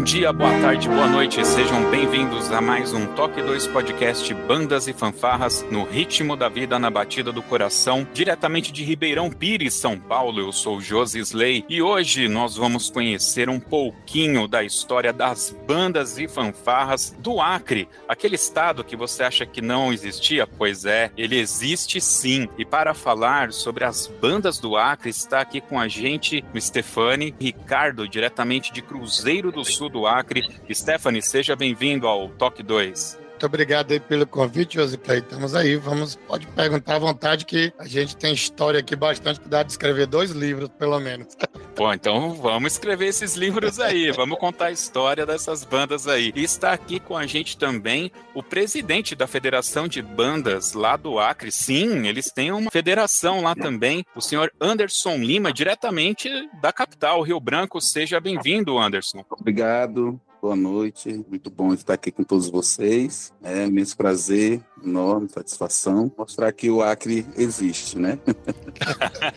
Bom dia, boa tarde, boa noite, sejam bem-vindos a mais um Toque 2 Podcast Bandas e Fanfarras no ritmo da vida na batida do coração, diretamente de Ribeirão Pires, São Paulo. Eu sou Josi Slay e hoje nós vamos conhecer um pouquinho da história das bandas e fanfarras do Acre, aquele estado que você acha que não existia? Pois é, ele existe sim. E para falar sobre as bandas do Acre, está aqui com a gente o Stefani Ricardo, diretamente de Cruzeiro do Sul do Acre. Stephanie, seja bem-vindo ao Toque 2. Muito obrigado aí pelo convite, Josiplay. Estamos aí, vamos, pode perguntar à vontade que a gente tem história aqui bastante que dá de escrever dois livros, pelo menos. Bom, então vamos escrever esses livros aí, vamos contar a história dessas bandas aí. E está aqui com a gente também o presidente da Federação de Bandas lá do Acre. Sim, eles têm uma federação lá também, o senhor Anderson Lima, diretamente da capital, Rio Branco. Seja bem-vindo, Anderson. Obrigado, boa noite. Muito bom estar aqui com todos vocês. É imenso prazer, enorme satisfação mostrar que o Acre existe, né?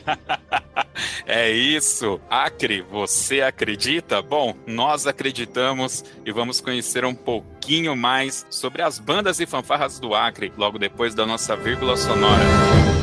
é isso. Acre, você acredita? Bom, nós acreditamos e vamos conhecer um pouquinho mais sobre as bandas e fanfarras do Acre logo depois da nossa vírgula sonora.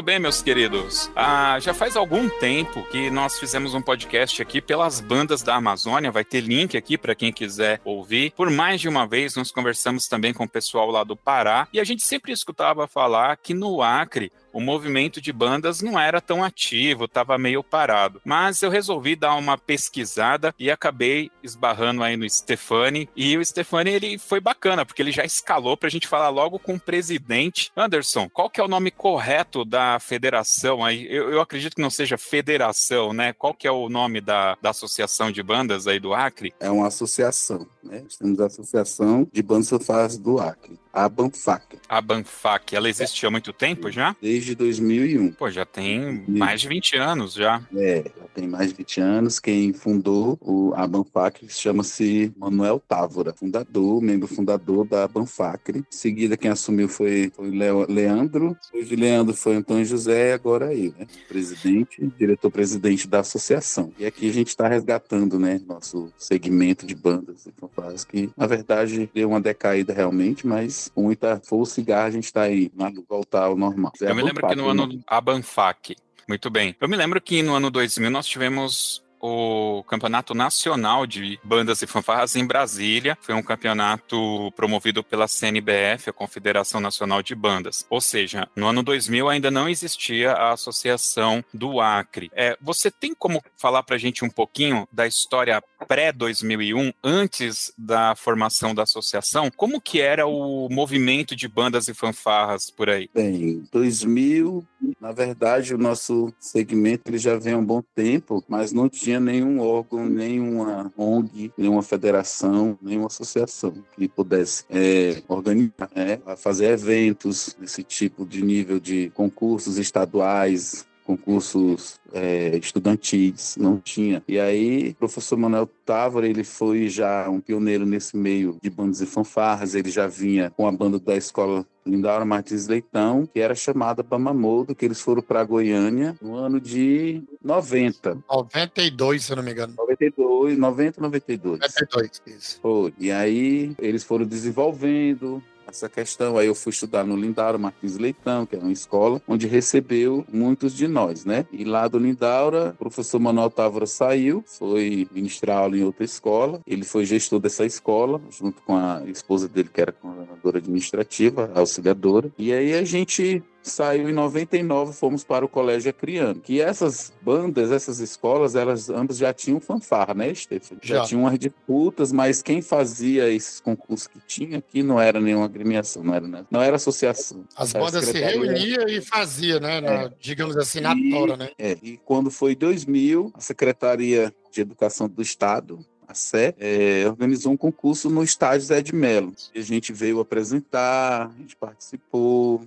Muito bem, meus queridos. Ah, já faz algum tempo que nós fizemos um podcast aqui pelas bandas da Amazônia. Vai ter link aqui para quem quiser ouvir. Por mais de uma vez, nós conversamos também com o pessoal lá do Pará e a gente sempre escutava falar que no Acre o movimento de bandas não era tão ativo, estava meio parado. Mas eu resolvi dar uma pesquisada e acabei esbarrando aí no Stefani. E o Stefani, ele foi bacana, porque ele já escalou para a gente falar logo com o presidente. Anderson, qual que é o nome correto da federação aí? Eu, eu acredito que não seja federação, né? Qual que é o nome da, da associação de bandas aí do Acre? É uma associação, né? Nós temos a Associação de Bandas Fanfarras do Acre a Banfac. A Banfac, ela existe há muito tempo já? Desde 2001. Pô, já tem mais de 20 anos já. É, já tem mais de 20 anos. Quem fundou o, a Banfac chama-se Manuel Távora, fundador, membro fundador da Banfac. Em seguida, quem assumiu foi, foi Leo, Leandro. Depois de Leandro foi Antônio José, agora aí, né? Presidente, diretor-presidente da associação. E aqui a gente está resgatando, né, nosso segmento de bandas e fanfarras, que na verdade deu uma decaída realmente, mas muita força e garra a gente está aí, né, voltar ao normal. É Eu me lembro que no ano. Né? A Banfac. Muito bem. Eu me lembro que no ano 2000 nós tivemos o Campeonato Nacional de Bandas e Fanfarras em Brasília. Foi um campeonato promovido pela CNBF, a Confederação Nacional de Bandas. Ou seja, no ano 2000 ainda não existia a Associação do Acre. É, você tem como falar para a gente um pouquinho da história pré-2001, antes da formação da associação? Como que era o movimento de bandas e fanfarras por aí? Bem, 2000, na verdade, o nosso segmento ele já vem há um bom tempo, mas não tinha tinha nenhum órgão, nenhuma ONG, nenhuma federação, nenhuma associação que pudesse é, organizar, né, fazer eventos desse tipo de nível de concursos estaduais, concursos é, estudantis, não tinha. E aí, o professor Manuel Távora, ele foi já um pioneiro nesse meio de bandas e fanfarras, ele já vinha com a banda da escola Lindaura Martins Leitão, que era chamada Bamamodo, que eles foram para Goiânia no ano de 90. 92, se eu não me engano. 92, 90, 92. 92, isso. Foi. E aí, eles foram desenvolvendo, essa questão. Aí eu fui estudar no Lindaura Martins Leitão, que é uma escola onde recebeu muitos de nós, né? E lá do Lindaura, o professor Manuel Távora saiu, foi ministrar aula em outra escola. Ele foi gestor dessa escola, junto com a esposa dele, que era coordenadora administrativa, auxiliadora. E aí a gente saiu em 99, fomos para o Colégio Acriano. Que essas bandas, essas escolas, elas ambas já tinham fanfarra, né, Stefan? Já, já tinham umas disputas, mas quem fazia esses concursos que tinha aqui não era nenhuma agremiação, não era, né? não era associação. As bandas se reuniam e faziam, né? Na, é. Digamos assim, na tora, né? É, e quando foi 2000, a Secretaria de Educação do Estado a Sé, é, organizou um concurso no estádio Zé de Mello. A gente veio apresentar, a gente participou,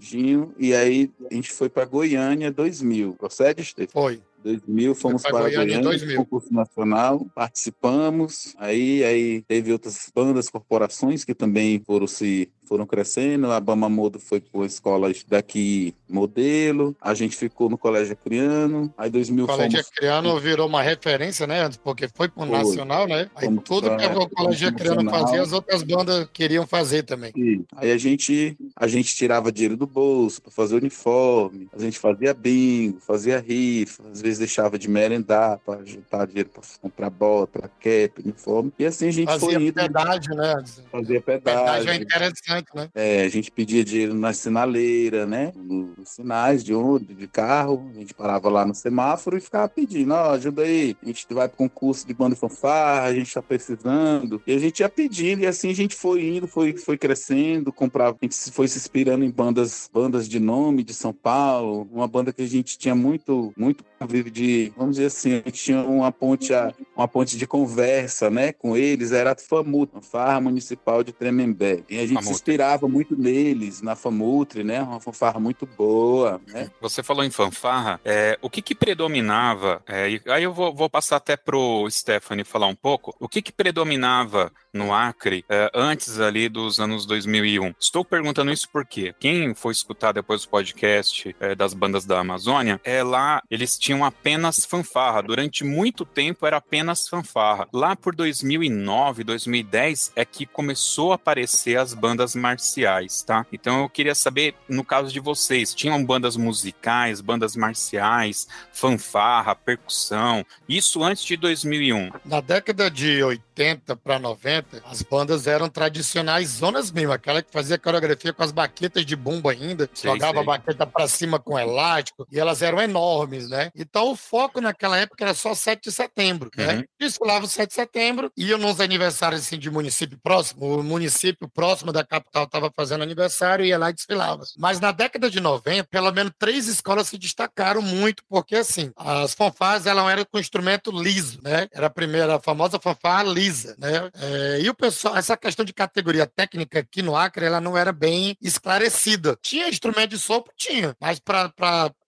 e aí a gente foi para Goiânia 2000. Procede, Stefan? Foi. 2000, fomos para Goiânia, Goiânia concurso nacional, participamos, aí, aí teve outras bandas, corporações que também foram se foram crescendo, a Bama Modo foi para escolas daqui modelo, a gente ficou no Colégio Acriano, aí 2000 O Colégio fomos... Acriano virou uma referência, né, porque foi para o Nacional, né, aí fomos tudo pra, que o Colégio Acriano fazia, as outras bandas queriam fazer também. Sim. Aí a gente, a gente tirava dinheiro do bolso para fazer uniforme, a gente fazia bingo, fazia rifa, às vezes deixava de merendar para juntar dinheiro para comprar bota, cap, uniforme. E assim a gente Fazia foi indo. pedágio, né? Fazia pedágio. Pedágio é interessante, né? É, a gente pedia dinheiro na sinaleira, né? Nos sinais de onde, de carro. A gente parava lá no semáforo e ficava pedindo, ó, oh, ajuda aí. A gente vai para concurso de banda e fanfarra, a gente está precisando. E a gente ia pedindo, e assim a gente foi indo, foi, foi crescendo, comprava, a gente foi se inspirando em bandas, bandas de nome de São Paulo, uma banda que a gente tinha muito, muito de, vamos dizer assim, a gente tinha uma ponte, uma ponte de conversa, né, com eles, era a FAMUT, a Farra Municipal de Tremembé. E a gente Famutre. se inspirava muito neles, na FAMUTRE, né, uma fanfarra muito boa, né. Você falou em fanfarra, é, o que que predominava, é, aí eu vou, vou passar até pro Stephanie falar um pouco, o que que predominava no Acre é, antes ali dos anos 2001? Estou perguntando isso porque quem foi escutar depois do podcast é, das bandas da Amazônia, é lá eles tinham apenas fanfarra. Durante muito tempo era apenas fanfarra. Lá por 2009, 2010 é que começou a aparecer as bandas marciais, tá? Então eu queria saber, no caso de vocês, tinham bandas musicais, bandas marciais, fanfarra, percussão, isso antes de 2001? Na década de 80 para 90, as bandas eram tradicionais zonas mesmo, aquela que fazia coreografia com as baquetas de bumbo ainda, sei, jogava sei. a baqueta para cima com elástico, e elas eram enormes, né? Então o foco naquela época era só 7 de setembro, né? uhum. né? Desfilava o 7 de setembro, iam nos aniversários assim, de município próximo, o município próximo da capital estava fazendo aniversário, ia lá e desfilava. Mas na década de 90, pelo menos três escolas se destacaram muito, porque assim, as fanfarras elas eram com instrumento liso, né? Era a primeira, a famosa fanfarra lisa, né? É, e o pessoal, essa questão de categoria técnica aqui no Acre, ela não era bem esclarecida. Tinha instrumento de sopro? Tinha, mas para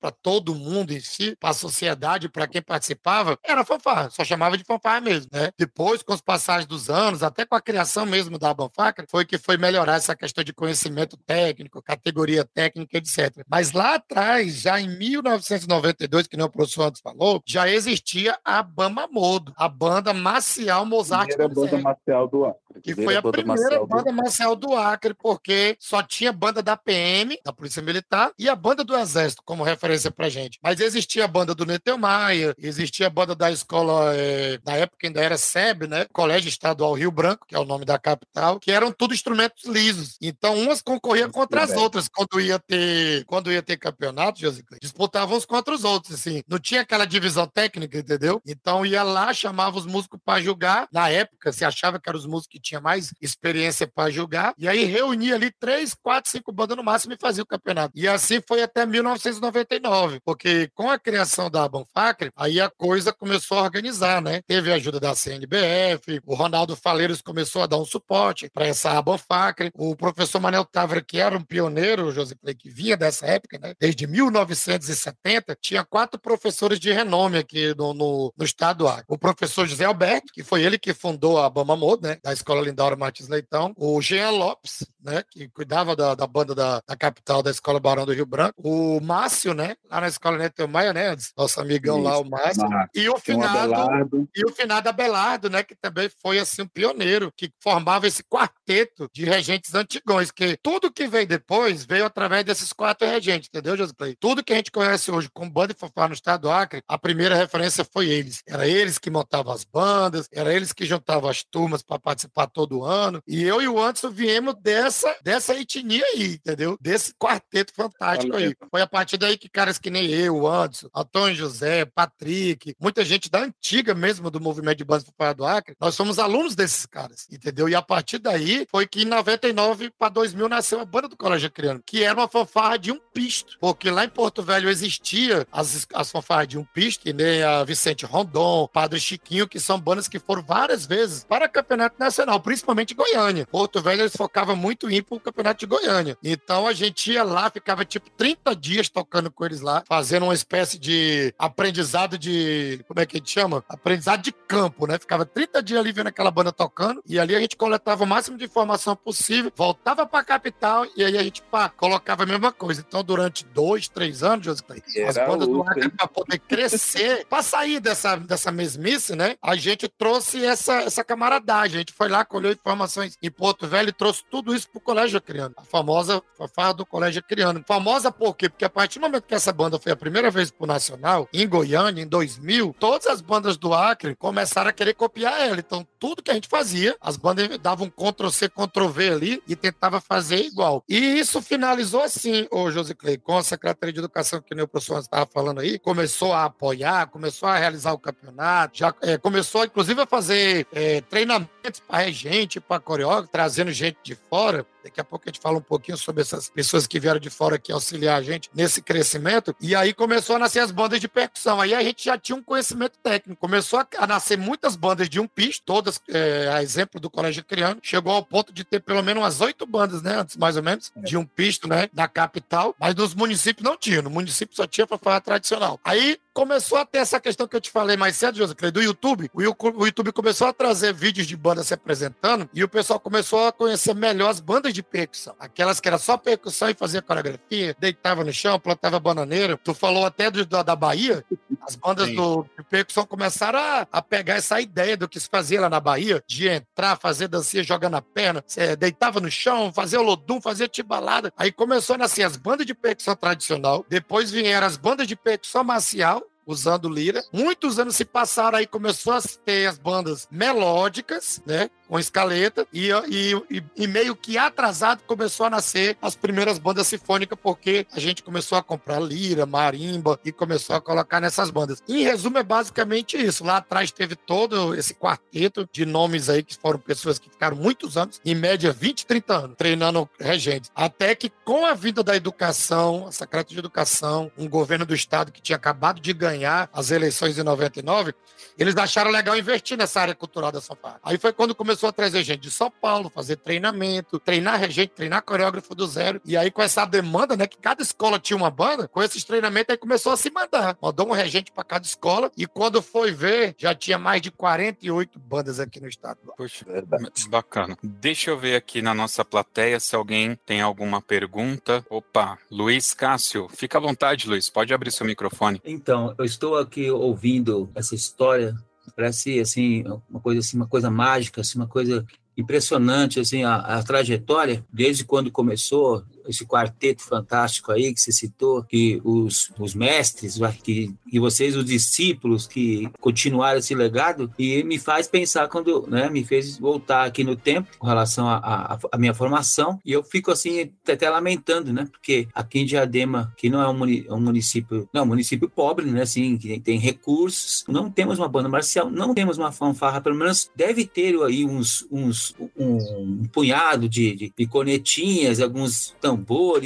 para todo mundo em si, para a sociedade, para quem participava, era fanfarra, só chamava de fanfarra mesmo, né? Depois, com os passagens dos anos, até com a criação mesmo da Banfaca, foi que foi melhorar essa questão de conhecimento técnico, categoria técnica, etc. Mas lá atrás, já em 1992, que nem o professor antes falou, já existia a Bama Modo, a banda marcial Mozart. A banda marcial do Acre. Que foi a primeira banda marcial do Acre, porque só tinha banda da PM, da Polícia Militar, e a banda do Exército como referência pra gente. Mas existia a banda do Neteu Maia, existia a banda da escola, é, na época ainda era SEB, né? Colégio Estadual Rio Branco, que é o nome da capital, que eram tudo instrumentos lisos. Então, umas concorriam contra as outras. Quando ia ter, quando ia ter campeonato, disputavam uns contra os outros, assim. Não tinha aquela divisão técnica, entendeu? Então, ia lá, chamava os músicos para julgar. Na época, se achava que eram os músicos que tinha mais experiência para jogar. E aí reunia ali três, quatro, cinco bandas no máximo e fazia o campeonato. E assim foi até 1999, porque com a criação da Banfacre, aí a coisa começou a organizar, né? Teve a ajuda da CNBF, o Ronaldo Faleiros começou a dar um suporte para essa Banfacre, o professor Manel Távora, que era um pioneiro, José Clay, que vinha dessa época, né? Desde 1970, tinha quatro professores de renome aqui no, no, no estado. O professor José Alberto, que foi ele que fundou a Bamamod, né? Da Escola Lindaura Martins Leitão. O Jean Lopes, né? Que cuidava da, da banda da, da, capital da Escola Barão do Rio Branco. O Márcio, né? Lá na Escola Neto Maia, né? Nosso amigão Isso, lá, o Márcio. E o finado, e o finado Abelardo, né? Que também foi, assim, um pioneiro, que formava esse quarteto de regentes antigões, que tudo que veio depois veio através desses quatro regentes, entendeu, José Clay? Tudo que a gente conhece hoje com banda e fanfarra no estado do Acre, a primeira referência foi eles. Era eles que montavam as bandas, era eles que juntavam as turmas para participar todo ano. E eu e o Anderson viemos dessa, dessa etnia aí, entendeu? Desse quarteto fantástico aí. Foi a partir daí que caras que nem eu, o Anderson, Antônio José, Patrick, muita gente da antiga mesmo do movimento de bandas fanfarra do Acre, nós somos alunos desses caras, entendeu? E a partir daí foi que em 99 para 2000 nasceu a banda do Colégio Criano, que era uma fanfarra de um pisto, porque lá em Porto Velho existia as, as fanfarras de um pisto, que nem a Vicente Rondon, Padre Chiquinho, que são bandas que foram várias vezes para campeonato nacional, principalmente Goiânia. Porto Velho eles focavam muito em ir para o campeonato de Goiânia. Então a gente ia lá, ficava tipo 30 dias tocando com eles lá, fazendo uma espécie de aprendizado de. Como é que a gente chama? Aprendizado de campo, né? Ficava 30 dias ali vendo aquela banda tocando e ali a gente coletava o máximo de informação possível, voltava para a capital e aí a gente pá, colocava a mesma coisa. Então durante dois, três anos, José as bandas do Acre, para poder crescer, para sair dessa, dessa mesmice, né? A gente trouxe essa, essa camaradagem. A gente foi lá, colheu informações em Porto Velho e trouxe tudo isso pro Colégio Criano. A famosa fanfarra do Colégio Criano. Famosa por quê? Porque a partir do momento que essa banda foi a primeira vez pro Nacional, em Goiânia, em 2000, todas as bandas do Acre começaram a querer copiar ela. Então, tudo que a gente fazia, as bandas davam um Ctrl-C, Ctrl-V ali e tentava fazer igual. E isso finalizou assim, ô José Clay, com a Secretaria de Educação, que nem o professor estava falando aí, começou a apoiar, começou a realizar o campeonato, já é, começou, inclusive, a fazer é, treinamentos para regente, para coreógrafo, trazendo gente de fora. Daqui a pouco a gente fala um pouquinho sobre essas pessoas que vieram de fora aqui auxiliar a gente nesse crescimento. E aí começou a nascer as bandas de percussão. Aí a gente já tinha um conhecimento técnico. Começou a nascer muitas bandas de um piso, todas é, a exemplo do Colégio Criano. Chegou ao ponto de ter pelo menos umas oito bandas, né? Antes, mais ou menos, de um pisto, né? Da capital. Mas nos municípios não tinha. No município só tinha para falar tradicional. Aí começou a ter essa questão que eu te falei mais cedo, José, do YouTube. O YouTube começou a trazer vídeos de bandas se apresentando e o pessoal começou a conhecer melhor as bandas de percussão. Aquelas que era só percussão e fazia coreografia, deitava no chão, plantava bananeira. Tu falou até do, da, da Bahia, as bandas do, de percussão começaram a, a, pegar essa ideia do que se fazia lá na Bahia, de entrar, fazer dancinha jogando a perna, é, deitava no chão, fazia o lodum, fazia tibalada. Aí começou a nascer as bandas de percussão tradicional, depois vieram as bandas de percussão marcial, usando lira. Muitos anos se passaram aí, começou a ter as bandas melódicas, né? Com escaleta, e, e, e, meio que atrasado começou a nascer as primeiras bandas sinfônicas, porque a gente começou a comprar lira, marimba e começou a colocar nessas bandas. Em resumo, é basicamente isso. Lá atrás teve todo esse quarteto de nomes aí que foram pessoas que ficaram muitos anos, em média 20, 30 anos, treinando regentes. Até que com a vinda da educação, a Secretaria de Educação, um governo do estado que tinha acabado de ganhar as eleições de 99, eles acharam legal investir nessa área cultural da São Paulo. Aí foi quando começou começou a trazer gente de São Paulo, fazer treinamento, treinar regente, treinar coreógrafo do zero. E aí, com essa demanda, né, que cada escola tinha uma banda, com esses treinamentos, aí começou a se mandar. Mandou um regente para cada escola. E quando foi ver, já tinha mais de 48 bandas aqui no estado. Poxa, Verdade. bacana. Deixa eu ver aqui na nossa plateia se alguém tem alguma pergunta. Opa, Luiz Cássio, fica à vontade, Luiz, pode abrir seu microfone. Então, eu estou aqui ouvindo essa história parece assim uma coisa assim, uma coisa mágica, assim, uma coisa impressionante assim a, a trajetória desde quando começou esse quarteto fantástico aí que você citou, que os, os mestres, que, e vocês, os discípulos que continuaram esse legado, e me faz pensar quando, né, me fez voltar aqui no tempo com relação à minha formação, e eu fico assim, até lamentando, né, porque aqui em Diadema, que não é um, município, não, é um município pobre, né, assim, que tem recursos, não temos uma banda marcial, não temos uma fanfarra, pelo menos deve ter aí uns, uns um, um punhado de, de, de cornetinhas, alguns tambores,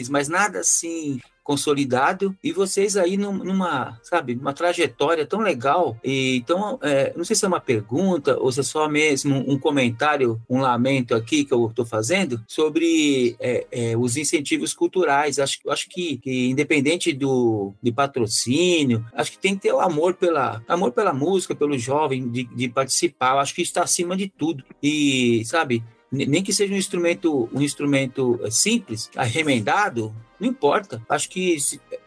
mas nada assim consolidado e vocês aí numa, sabe, uma trajetória tão legal. E, então, é, não sei se é uma pergunta ou se é só mesmo um comentário, um lamento aqui que eu estou fazendo sobre é, é, os incentivos culturais. Acho, acho que, que independente do de patrocínio, acho que tem que ter o amor pela amor pela música, pelo jovem de, de participar. Acho que está acima de tudo. E sabe, nem que seja um instrumento um instrumento simples, arremendado, não importa. Acho que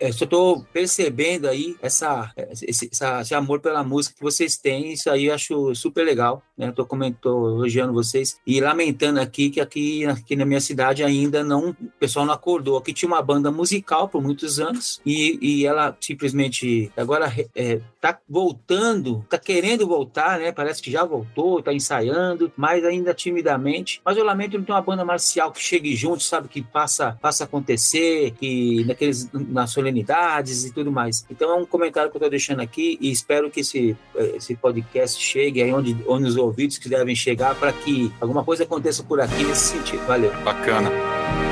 é, só estou percebendo aí essa, esse, essa, esse, amor pela música que vocês têm. Isso aí eu acho super legal. Né? Estou elogiando vocês e lamentando aqui que aqui, aqui na minha cidade ainda não, o pessoal não acordou. Aqui tinha uma banda musical por muitos anos e, e ela simplesmente agora é, tá voltando, está querendo voltar, né? Parece que já voltou, está ensaiando, mas ainda timidamente. Mas eu lamento não ter uma banda marcial que chegue junto, sabe, que passa, passa a acontecer que naqueles, nas solenidades e tudo mais. Então é um comentário que eu estou deixando aqui e espero que esse, esse podcast chegue aí onde, onde os ouvidos que devem chegar para que alguma coisa aconteça por aqui nesse sentido. Valeu. Bacana.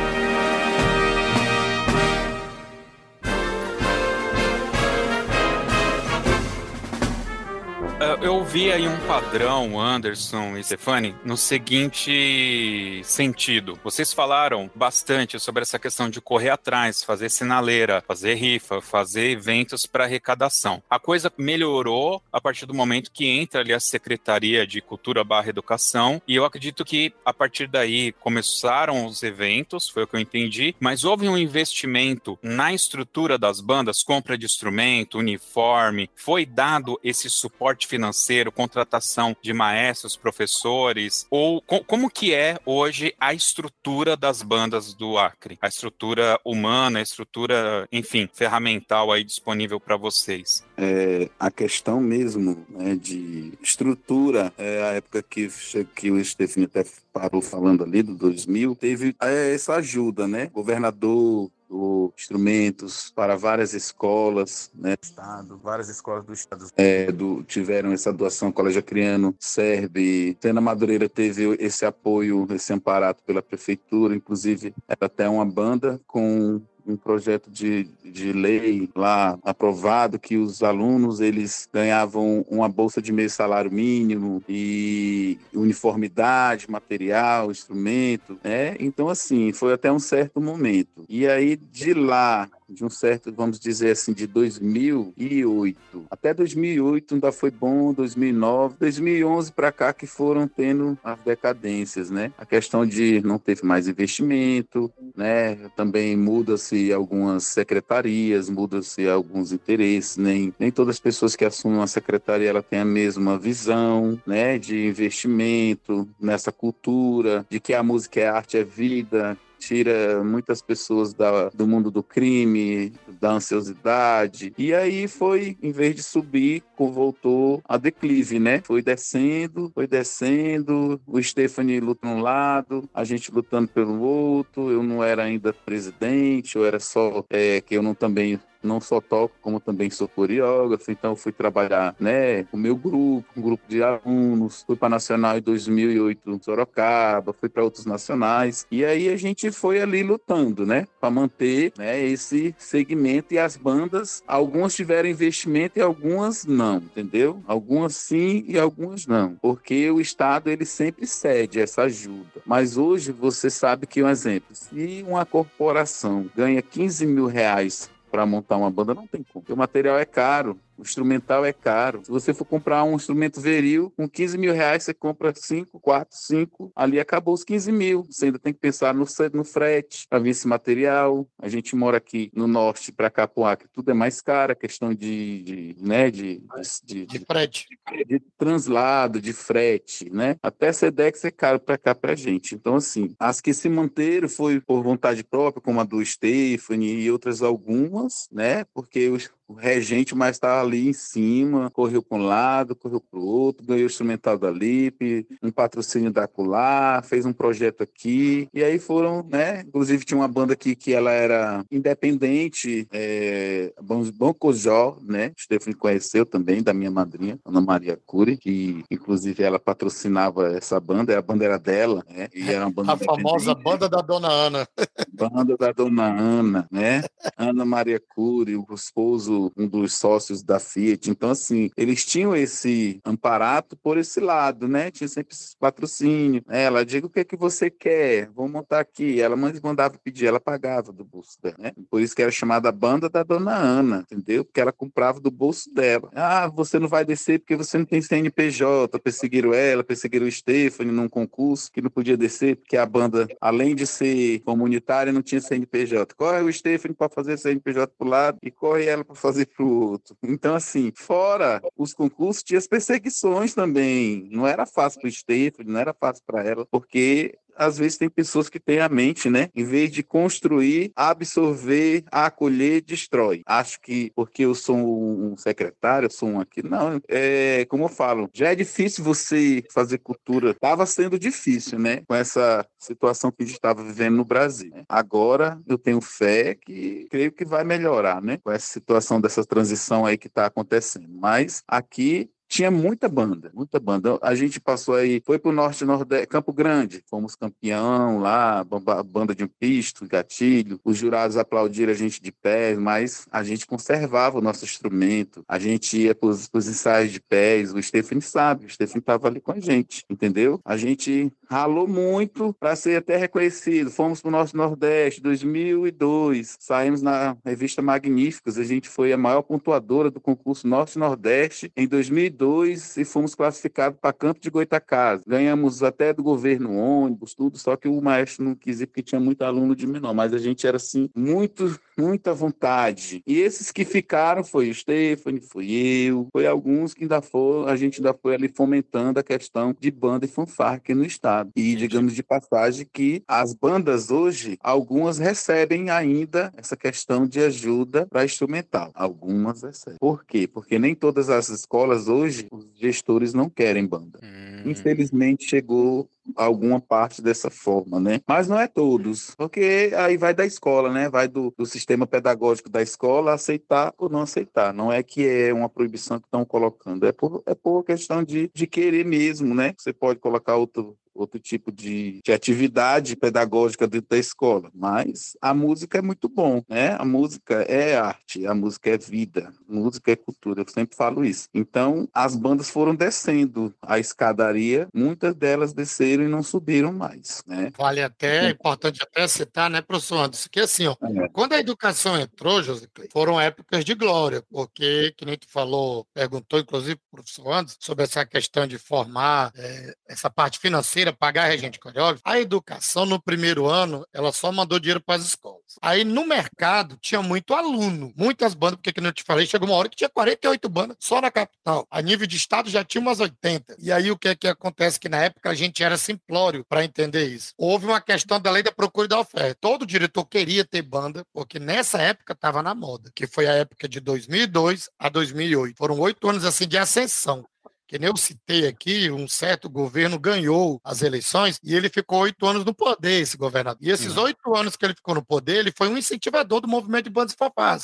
Vi aí um padrão, Anderson e Stefani, no seguinte sentido. Vocês falaram bastante sobre essa questão de correr atrás, fazer sinaleira, fazer rifa, fazer eventos para arrecadação. A coisa melhorou a partir do momento que entra ali a Secretaria de Cultura barra Educação, e eu acredito que a partir daí começaram os eventos, foi o que eu entendi, mas houve um investimento na estrutura das bandas, compra de instrumento, uniforme, foi dado esse suporte financeiro financeiro, contratação de maestros, professores, ou co como que é hoje a estrutura das bandas do Acre? A estrutura humana, a estrutura, enfim, ferramental aí disponível para vocês? É, a questão mesmo né, de estrutura, é a época que, que o Stephen até parou falando ali, do 2000, teve é, essa ajuda, né? Governador do instrumentos para várias escolas, né, estado, várias escolas do estado. É, do, tiveram essa doação, Colégio Acriano serve, Tena Madureira teve esse apoio, esse amparado pela prefeitura, inclusive era até uma banda com um projeto de, de lei lá aprovado que os alunos eles ganhavam uma bolsa de meio salário mínimo e uniformidade, material, instrumento, né? Então assim, foi até um certo momento. E aí de lá de um certo, vamos dizer assim, de 2008. Até 2008 ainda foi bom, 2009, 2011 para cá que foram tendo as decadências, né? A questão de não ter mais investimento, né? Também muda-se algumas secretarias, muda-se alguns interesses, nem, nem todas as pessoas que assumem uma secretaria ela tem a mesma visão, né? De investimento nessa cultura, de que a música é arte, é vida, tira muitas pessoas da, do mundo do crime, da ansiosidade. E aí foi, em vez de subir, voltou a declive, né? Foi descendo, foi descendo, o Stephanie luta um lado, a gente lutando pelo outro. Eu não era ainda presidente, eu era só é, que eu não também não só toco, como também sou coreógrafo, então fui trabalhar, né, com o meu grupo, um grupo de alunos, fui para Nacional em 2008 em Sorocaba, fui para outros nacionais, e aí a gente foi ali lutando, né, para manter, né, esse segmento e as bandas, algumas tiveram investimento e algumas não, entendeu? Algumas sim e algumas não, porque o Estado ele sempre cede essa ajuda, mas hoje você sabe que um exemplo, se uma corporação ganha 15 mil reais para montar uma banda não tem como. O material é caro, O instrumental é caro. Se você for comprar um instrumento veril, com 15 mil reais, você compra 5, 4, 5. Ali acabou os 15 mil. Você ainda tem que pensar no, no frete para vir esse material. A gente mora aqui no norte para Capoá, que tudo é mais caro, a questão de, de né, de, de, de, de frete. De, translado, de frete, né? Até Sedex é caro para cá para gente. Então, assim, as que se manteram foi por vontade própria, como a do Stephanie e outras algumas, né? Porque os, regente mais estava ali em cima, correu para um lado, correu para o outro, ganhou o instrumental da LIP, um patrocínio da Cular, fez um projeto aqui, e aí foram, né? Inclusive tinha uma banda aqui que ela era independente, é, Bancojó, né? Stephanie conheceu também, da minha madrinha, Ana Maria Cury, que inclusive ela patrocinava essa banda, a banda era dela, né? E era uma banda a famosa banda da Dona Ana. Banda da Dona Ana, né? Ana Maria Cury, o esposo um dos sócios da Fiat. Então, assim, eles tinham esse amparato por esse lado, né? Tinha sempre esse patrocínio. Ela, diga o que é que você quer, vou montar aqui. Ela mandava pedir, ela pagava do bolso dela, né? Por isso que era chamada Banda da Dona Ana, entendeu? Porque ela comprava do bolso dela. Ah, você não vai descer porque você não tem CNPJ. Perseguiram ela, perseguiram o Stephanie num concurso que não podia descer porque a banda, além de ser comunitária, não tinha CNPJ. Corre o Stephanie para fazer CNPJ pro lado e corre ela para fazer fazer para o outro. Então, assim, fora os concursos, tinha as perseguições também. Não era fácil para Stephanie, não era fácil para ela, porque às vezes tem pessoas que têm a mente, né? Em vez de construir, absorver, acolher, destrói. Acho que porque eu sou um secretário, eu sou um aqui. Não, é como eu falo, já é difícil você fazer cultura. Estava sendo difícil, né? Com essa situação que a gente estava vivendo no Brasil. Né? Agora eu tenho fé que creio que vai melhorar, né? Com essa situação dessa transição aí que está acontecendo. Mas aqui tinha muita banda, muita banda. A gente passou aí, foi para o norte nordeste, Campo Grande, fomos campeão lá, banda de um pisto, gatilho. Os jurados aplaudiram a gente de pé, mas a gente conservava o nosso instrumento. A gente ia para os ensaios de pés. O Stephen sabe, o Stephen estava ali com a gente, entendeu? A gente ralou muito para ser até reconhecido. Fomos para o nosso nordeste, 2002. Saímos na revista Magníficos. A gente foi a maior pontuadora do concurso Norte-Nordeste em 2002 2002 e fomos classificados para Campo de Goitacazes. Ganhamos até do governo ônibus, tudo, só que o maestro não quis ir porque tinha muito aluno de menor, mas a gente era assim, muito, muita vontade. E esses que ficaram foi o Stephanie, foi eu, foi alguns que ainda foi, a gente ainda foi ali fomentando a questão de banda e fanfarra aqui no estado. E digamos de passagem que as bandas hoje, algumas recebem ainda essa questão de ajuda para instrumental. Algumas recebem. Por quê? Porque nem todas as escolas hoje hoje os gestores não querem banda. Hum. Infelizmente chegou alguma parte dessa forma, né? Mas não é todos, porque aí vai da escola, né? Vai do, do sistema pedagógico da escola aceitar ou não aceitar. Não é que é uma proibição que estão colocando, é por, é por questão de, de querer mesmo, né? Você pode colocar outro, outro tipo de, de atividade pedagógica dentro da escola, mas a música é muito bom, né? A música é arte, a música é vida, música é cultura, eu sempre falo isso. Então, as bandas foram descendo a escadaria, muitas delas desceram e não subiram mais, né? Vale até, é importante até citar, né, professor Anderson, que assim, ó, é. quando a educação entrou, José foram épocas de glória, porque, que nem tu falou, perguntou, inclusive, o professor Anderson, sobre essa questão de formar é, essa parte financeira pagar regente coreógrafo, a educação no primeiro ano, ela só mandou dinheiro para as escolas. Aí no mercado tinha muito aluno, muitas bandas, porque que eu te falei, chegou uma hora que tinha 48 bandas só na capital. A nível de estado já tinha umas 80. E aí o que é que acontece que na época a gente era simplório para entender isso. Houve uma questão da lei da procura e da oferta. Todo diretor queria ter banda, porque nessa época estava na moda, que foi a época de 2002 a 2008. Foram oito anos assim de ascensão que nem eu citei aqui, um certo governo ganhou as eleições e ele ficou oito anos no poder, esse governador. E esses oito anos que ele ficou no poder, ele foi um incentivador do movimento de bandas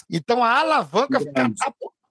e Então a alavanca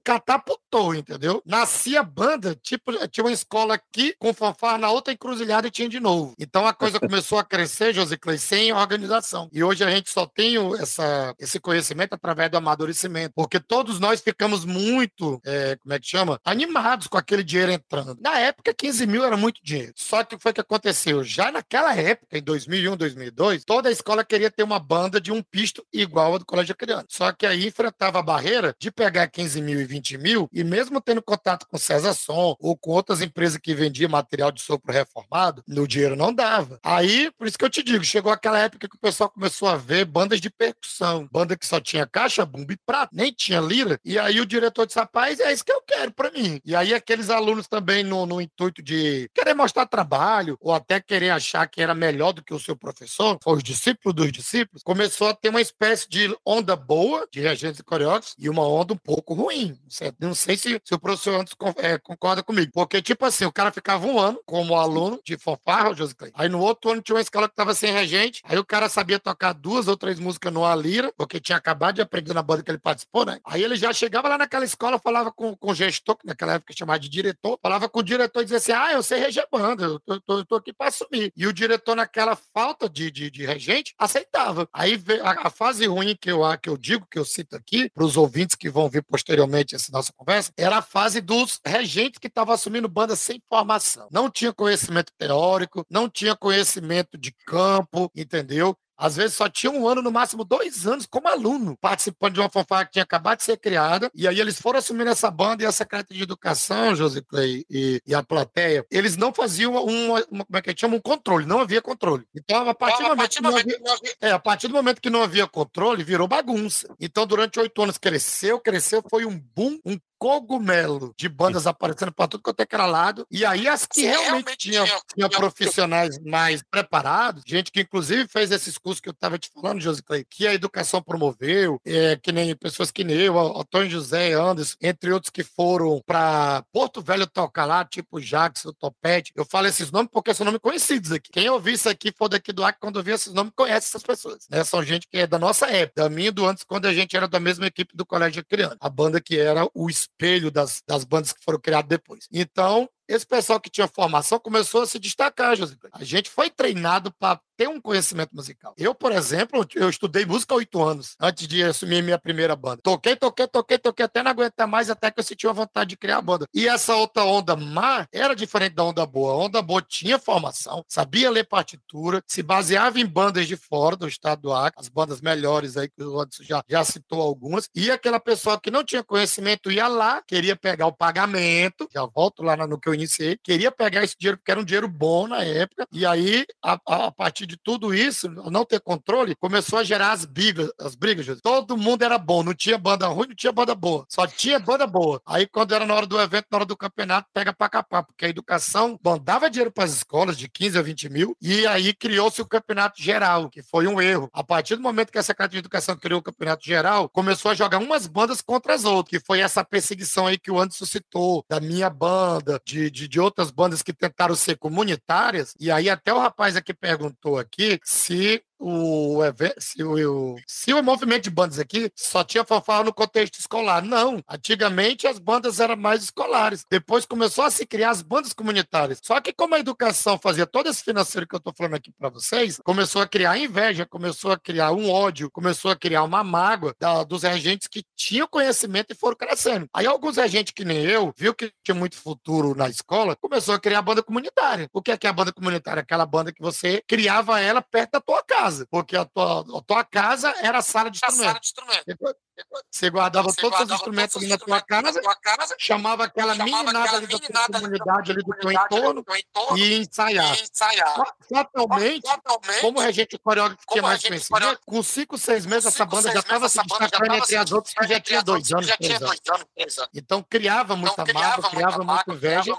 catapultou, entendeu? Nascia banda, tipo, tinha uma escola aqui com fanfarra na outra encruzilhada e tinha de novo. Então a coisa começou a crescer, José Clay, sem organização. E hoje a gente só tem essa, esse conhecimento através do amadurecimento, porque todos nós ficamos muito, é, como é que chama? Animados com aquele dinheiro entrando. Na época, 15 mil era muito dinheiro. Só que foi que aconteceu? Já naquela época, em 2001, 2002, toda a escola queria ter uma banda de um pisto igual ao do Colégio Criança. Só que aí enfrentava a barreira de pegar 15 mil e 20 mil, e mesmo tendo contato com César Som ou com outras empresas que vendiam material de sopro reformado, no dinheiro não dava. Aí, por isso que eu te digo, chegou aquela época que o pessoal começou a ver bandas de percussão, banda que só tinha caixa, bumbo e prato, nem tinha lira, e aí o diretor disse, rapaz, é isso que eu quero para mim. E aí aqueles alunos também no, no intuito de querer mostrar trabalho, ou até querer achar que era melhor do que o seu professor, foi os discípulos dos discípulos, começou a ter uma espécie de onda boa de regentes e coreógrafos e uma onda um pouco ruim. Não sei se, se o professor antes é, concorda comigo, porque, tipo assim, o cara ficava um ano como aluno de fanfarra, o José Clay. Aí no outro ano tinha uma escola que estava sem regente, aí o cara sabia tocar duas ou três músicas no Alira, porque tinha acabado de aprender na banda que ele participou, né? Aí ele já chegava lá naquela escola, falava com, com o gestor, que naquela época chamava de diretor, falava com o diretor e dizia assim: Ah, eu sei reger banda, eu tô, tô, tô aqui para assumir. E o diretor, naquela falta de, de, de regente, aceitava. Aí a, a, fase ruim que eu, que eu digo, que eu cito aqui, para os ouvintes que vão vir posteriormente essa nossa conversa, era a fase dos regentes que estavam assumindo banda sem formação. Não tinha conhecimento teórico, não tinha conhecimento de campo, entendeu? Às vezes só tinha um ano, no máximo dois anos, como aluno, participando de uma fanfarra que tinha acabado de ser criada. E aí eles foram assumindo essa banda e a Secretaria de Educação, José Clay, e, e, a plateia, eles não faziam uma, como é que chama? Um controle, não havia controle. Então, a partir, do, momento não havia, é, a partir do momento que não havia controle, virou bagunça. Então, durante oito anos, cresceu, cresceu, foi um boom, um cogumelo de bandas aparecendo para tudo quanto é que era lado. E aí as que realmente, realmente tinham, tinham profissionais mais preparados, gente que inclusive fez esses cursos que eu estava te falando, José Clay, que a educação promoveu, é, que nem pessoas que nem eu, Antônio José Anderson, entre outros que foram para Porto Velho tocar lá, tipo Jackson, Topete. Eu falo esses nomes porque são nomes conhecidos aqui. Quem ouvir isso aqui for daqui do Acre, quando ouvir esses nomes, conhece essas pessoas. Né? São gente que é da nossa época, da minha e do antes, quando a gente era da mesma equipe do Colégio Criando. A banda que era o espelho das, das bandas que foram criadas depois. Então, esse pessoal que tinha formação começou a se destacar, José. A gente foi treinado para ter um conhecimento musical. Eu, por exemplo, eu estudei música há oito anos, antes de assumir minha primeira banda. Toquei, toquei, toquei, toquei, até não aguentar mais, até que eu senti a vontade de criar a banda. E essa outra onda má era diferente da onda boa. A onda boa tinha formação, sabia ler partitura, se baseava em bandas de fora do estado do Acre, as bandas melhores aí, que o Anderson já, já citou algumas, e aquela pessoa que não tinha conhecimento ia lá, queria pegar o pagamento, já volto lá no que eu iniciei, queria pegar esse dinheiro, porque era um dinheiro bom na época, e aí, a, a partir de tudo isso, não ter controle, começou a gerar as brigas, as brigas. Todo mundo era bom, não tinha banda ruim, não tinha banda boa, só tinha banda boa. Aí, quando era na hora do evento, na hora do campeonato, pega pra capar, porque a educação mandava dinheiro para as escolas de 15 a 20 mil, e aí criou-se o campeonato geral, que foi um erro. A partir do momento que a Secretaria de Educação criou o campeonato geral, começou a jogar umas bandas contra as outras, que foi essa perseguição aí que o Anderson citou, da minha banda, de, de, de outras bandas que tentaram ser comunitárias, e aí até o rapaz aqui perguntou aqui se o, se, o, se o movimento de bandas aqui só tinha fanfarra no contexto escolar. Não. Antigamente as bandas eram mais escolares. Depois começou a se criar as bandas comunitárias. Só que como a educação fazia todo esse financeiro que eu estou falando aqui para vocês, começou a criar inveja, começou a criar um ódio, começou a criar uma mágoa da, dos regentes que tinham conhecimento e foram crescendo. Aí alguns regentes que nem eu, viu que tinha muito futuro na escola, começou a criar a banda comunitária. O que é, que é a banda comunitária? Aquela banda que você criava ela perto da tua casa casa, porque a tua, a tua casa era a sala de instrumentos. Você guardava você todos os instrumentos ali na tua casa, casa, chamava aquela meninada ali da tua comunidade ali do teu entorno, e ensaiava. Fatalmente, como regente coreógrafo tinha mais conhecimento, com cinco, seis meses essa banda já estava se destacando entre as outras que já tinha dois anos. Então criava muita então, mágoa, criava muita inveja,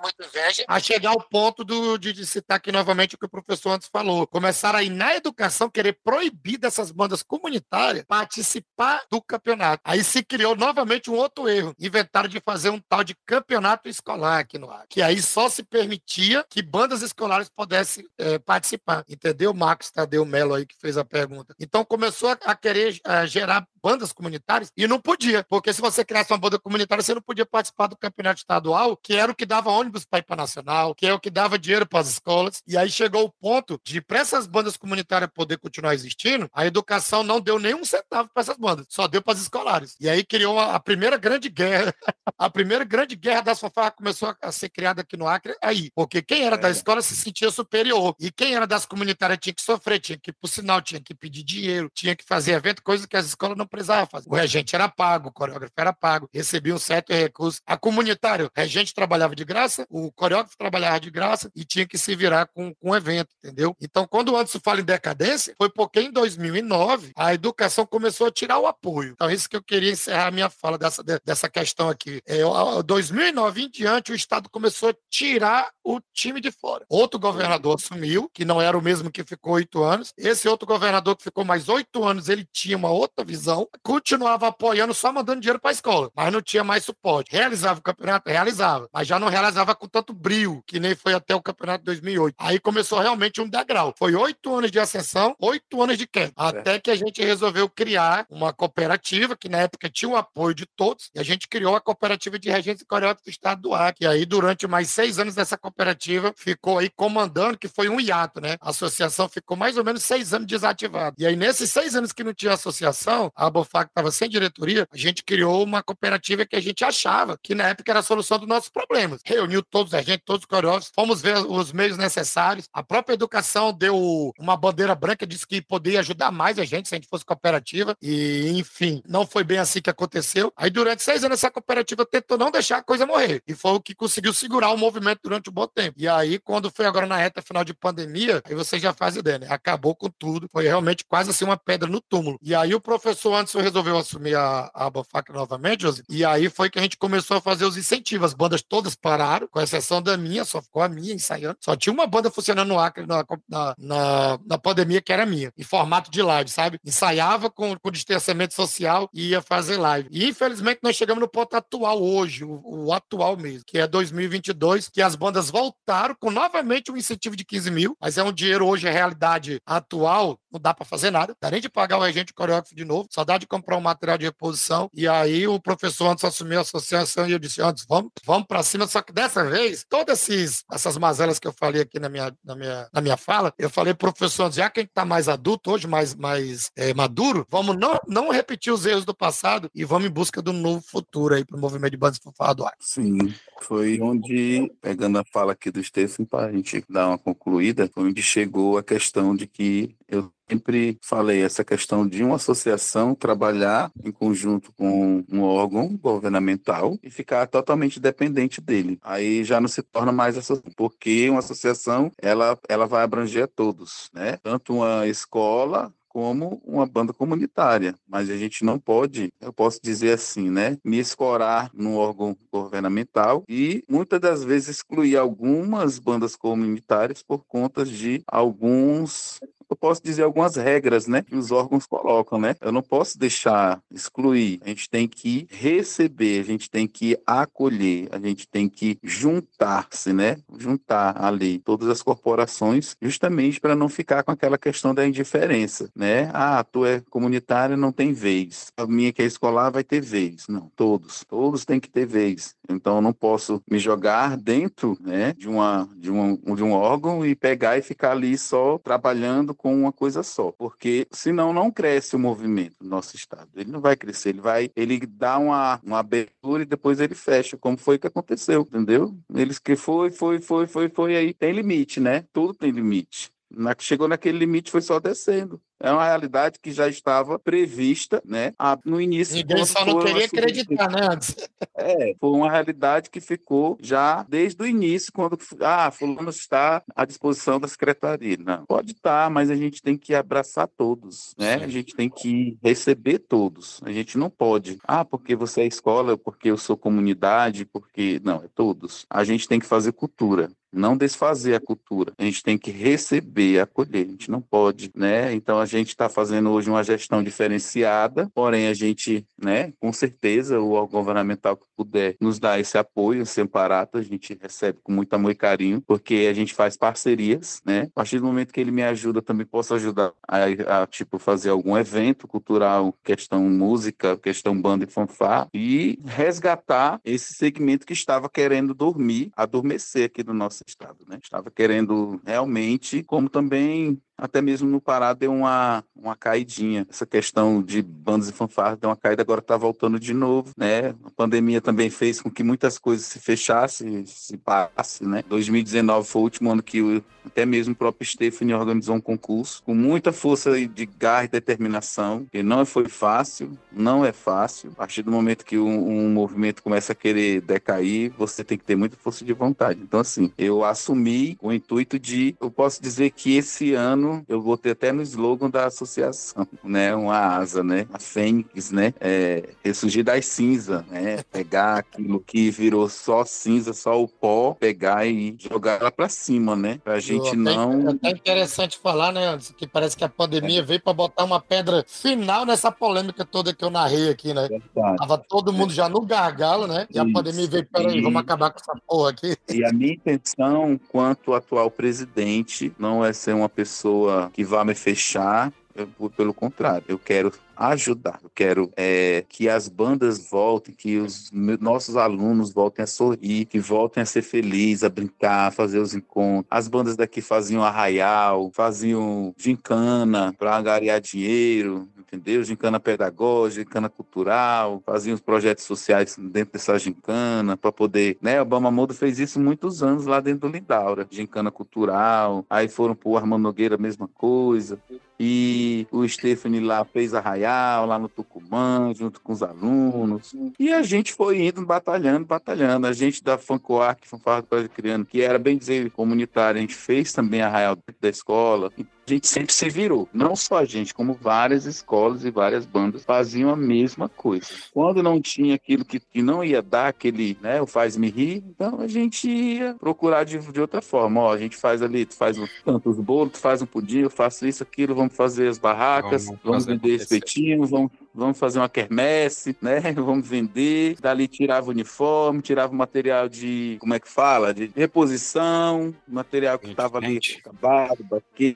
a chegar ao ponto do, de, de citar aqui novamente o que o professor antes falou. Começaram aí na educação querer proibir dessas bandas comunitárias participar do campeonato. Aí se criou novamente um outro erro. Inventaram de fazer um tal de campeonato escolar aqui no ar, que aí só se permitia que bandas escolares pudessem é, participar. Entendeu? Marcos Tadeu Melo aí que fez a pergunta. Então começou a, a querer a gerar bandas comunitárias e não podia, porque se você criasse uma banda comunitária, você não podia participar do campeonato estadual, que era o que dava ônibus para ir para nacional, que é o que dava dinheiro para as escolas. E aí chegou o ponto de, para essas bandas comunitárias poder continuar existindo, a educação não deu nenhum centavo para essas bandas, só deu para as escolares. E aí criou a, a primeira grande guerra, a primeira grande guerra das fanfarras começou a, a, ser criada aqui no Acre aí, porque quem era é. da escola se sentia superior e quem era das comunitárias tinha que sofrer, tinha que ir pro sinal, tinha que pedir dinheiro, tinha que fazer evento, coisa que as escolas não precisava fazer. O regente era pago, o coreógrafo era pago, recebia um certo recurso. A comunitário, o regente trabalhava de graça, o coreógrafo trabalhava de graça e tinha que se virar com, com o evento, entendeu? Então, quando o Anderson fala em decadência, foi porque em 2009 a educação começou a tirar o apoio. Então, isso que eu queria encerrar a minha fala dessa, dessa questão aqui. É, 2009 em diante, o Estado começou a tirar o time de fora. Outro governador assumiu, que não era o mesmo que ficou oito anos. Esse outro governador que ficou mais oito anos, ele tinha uma outra visão, continuava apoiando, só mandando dinheiro para a escola, mas não tinha mais suporte. Realizava o campeonato? Realizava, mas já não realizava com tanto brilho, que nem foi até o campeonato de 2008. Aí começou realmente um degrau. Foi oito anos de ascensão, oito anos de queda, até que a gente resolveu criar uma cooperativa, que na época tinha o apoio de todos, e a gente criou a cooperativa de regentes e coreógrafos do estado do Acre. E aí, durante mais seis anos dessa cooperativa, ficou aí comandando, que foi um hiato, né? A associação ficou mais ou menos seis anos desativada. E aí, nesses seis anos que não tinha associação, a Bofac estava sem diretoria, a gente criou uma cooperativa que a gente achava que na época era a solução dos nossos problemas. Reuniu todos a gente, todos os coreógrafos, fomos ver os meios necessários. A própria educação deu uma bandeira branca, disse que poderia ajudar mais a gente se a gente fosse cooperativa. E, enfim, não foi bem assim que aconteceu. Aí, durante seis anos, essa cooperativa tentou não deixar a coisa morrer. E foi o que conseguiu segurar o movimento durante um bom tempo. E aí, quando foi agora na reta final de pandemia, aí você já faz ideia, né? Acabou com tudo. Foi realmente quase assim uma pedra no túmulo. E aí o professor Anderson resolveu assumir a, a Bofac novamente, José, e aí foi que a gente começou a fazer os incentivos. As bandas todas pararam, com exceção da minha, só ficou a minha ensaiando. Só tinha uma banda funcionando no Acre na, na, na, na pandemia que era minha, em formato de live, sabe? Ensaiava com, com distanciamento social e ia fazer live. E infelizmente nós chegamos no ponto atual hoje, o, o atual mesmo, que é 2022, que as bandas voltaram com novamente um incentivo de 15 mil, mas é um dinheiro hoje, é realidade atual, não dá para fazer nada, dá nem de pagar o regente coreógrafo de novo, só dá de comprar um material de reposição. E aí o professor antes assumiu a associação e eu disse: antes, vamos, vamos para cima. Só que dessa vez, todas essas mazelas que eu falei aqui na minha, na minha, na minha fala, eu falei, professor, já que a gente está mais adulto hoje, mais, mais é, maduro, vamos não, não repetir os erros do passado e vamos em busca do novo futuro aí para o movimento de bandas do ar. Sim, foi onde, pegando a fala aqui do Stephen, para a gente dar uma concluída, foi onde chegou a questão de que eu sempre falei essa questão de uma associação trabalhar em conjunto com um órgão governamental e ficar totalmente dependente dele. Aí já não se torna mais associação, porque uma associação ela, ela vai abranger a todos, né? Tanto uma escola como uma banda comunitária, mas a gente não pode, eu posso dizer assim, né, me escorar no órgão governamental e muitas das vezes excluir algumas bandas comunitárias por conta de alguns eu posso dizer algumas regras, né, que os órgãos colocam, né? Eu não posso deixar excluir. A gente tem que receber, a gente tem que acolher, a gente tem que juntar-se, né? Juntar ali todas as corporações, justamente para não ficar com aquela questão da indiferença, né? Ah, tu é comunitária, não tem vez. A minha que é escolar vai ter vez. Não, todos, todos têm que ter vez. Então eu não posso me jogar dentro, né, de uma de um de um órgão e pegar e ficar ali só trabalhando com uma coisa só, porque senão não cresce o movimento no nosso estado. Ele não vai crescer, ele vai, ele dá uma, uma abertura e depois ele fecha, como foi que aconteceu, entendeu? Eles que foi, foi, foi, foi, foi aí. Tem limite, né? Tudo tem limite. Na, chegou naquele limite, foi só descendo. É uma realidade que já estava prevista, né? no início. Ninguém só não queria acreditar, né? Antes. É, foi uma realidade que ficou já desde o início, quando ah, fulano está à disposição da secretaria. Não, pode estar, mas a gente tem que abraçar todos, né? Sim. A gente tem que receber todos. A gente não pode, ah, porque você é escola, porque eu sou comunidade, porque não, é todos. A gente tem que fazer cultura não desfazer a cultura. A gente tem que receber, acolher. A gente não pode, né? Então a gente está fazendo hoje uma gestão diferenciada, porém a gente, né, com certeza, o órgão governamental que puder nos dar esse apoio, esse amparato, a gente recebe com muito amor e carinho, porque a gente faz parcerias, né? A partir do momento que ele me ajuda, também posso ajudar a, a tipo, fazer algum evento cultural, questão música, questão banda e fanfar, e resgatar esse segmento que estava querendo dormir, adormecer aqui no nosso estado, né? Estava querendo realmente, como também até mesmo no Pará deu uma, uma caidinha. Essa questão de bandas e fanfarras deu uma caída, agora está voltando de novo, né? A pandemia também fez com que muitas coisas se fechassem, se parassem, né? 2019 foi o último ano que até mesmo o próprio Stephanie organizou um concurso com muita força de garra e determinação, que não foi fácil, não é fácil. A partir do momento que um, um movimento começa a querer decair, você tem que ter muita força de vontade. Então, assim, eu assumi o intuito de, eu posso dizer que esse ano eu botei até no slogan da associação, né? Uma asa, né? A Fênix, né? É, ressurgir das cinzas, né? Pegar aquilo que virou só cinza, só o pó, pegar e jogar ela para cima, né? Pra gente até, não. É até interessante falar, né? Que parece que a pandemia é. veio para botar uma pedra final nessa polêmica toda que eu narrei aqui, né? Verdade. Tava todo mundo já no gargalo, né? E Isso. a pandemia veio, peraí, vamos acabar com essa porra aqui. E a minha intenção, quanto atual presidente, não é ser uma pessoa que vá me fechar, eu, pelo contrário, eu quero ajudar, eu quero é, que as bandas voltem, que os nossos alunos voltem a sorrir, que voltem a ser felizes, a brincar, a fazer os encontros. As bandas daqui faziam arraial, faziam gincana para angariar dinheiro, entendeu? Gincana pedagógica, gincana cultural, faziam os projetos sociais dentro dessa gincana para poder, né? Obama Modo fez isso muitos anos lá dentro do Lindaura, gincana cultural. Aí foram para o Armando Nogueira, mesma coisa. E o Stephanie lá fez arraial, lá no Tucumã, junto com os alunos. E a gente foi indo, batalhando, batalhando. A gente da Fancoarc, Fanfarra do Criando, que era bem dizer comunitária, a gente fez também arraial dentro da escola a gente sempre se virou. Não só a gente, como várias escolas e várias bandas faziam a mesma coisa. Quando não tinha aquilo que, que não ia dar aquele, né, o faz-me rir, então a gente ia procurar de, de outra forma. Ó, a gente faz ali, tu faz um, tanto os bolos, tu faz um pudim, eu faço isso, aquilo, vamos fazer as barracas, vamos, vamos vender espetinhos, vamos vamos fazer uma quermesse, né? Vamos vender. Dali tirava o uniforme, tirava o material de, como é que fala? De reposição, material que estava ali acabado,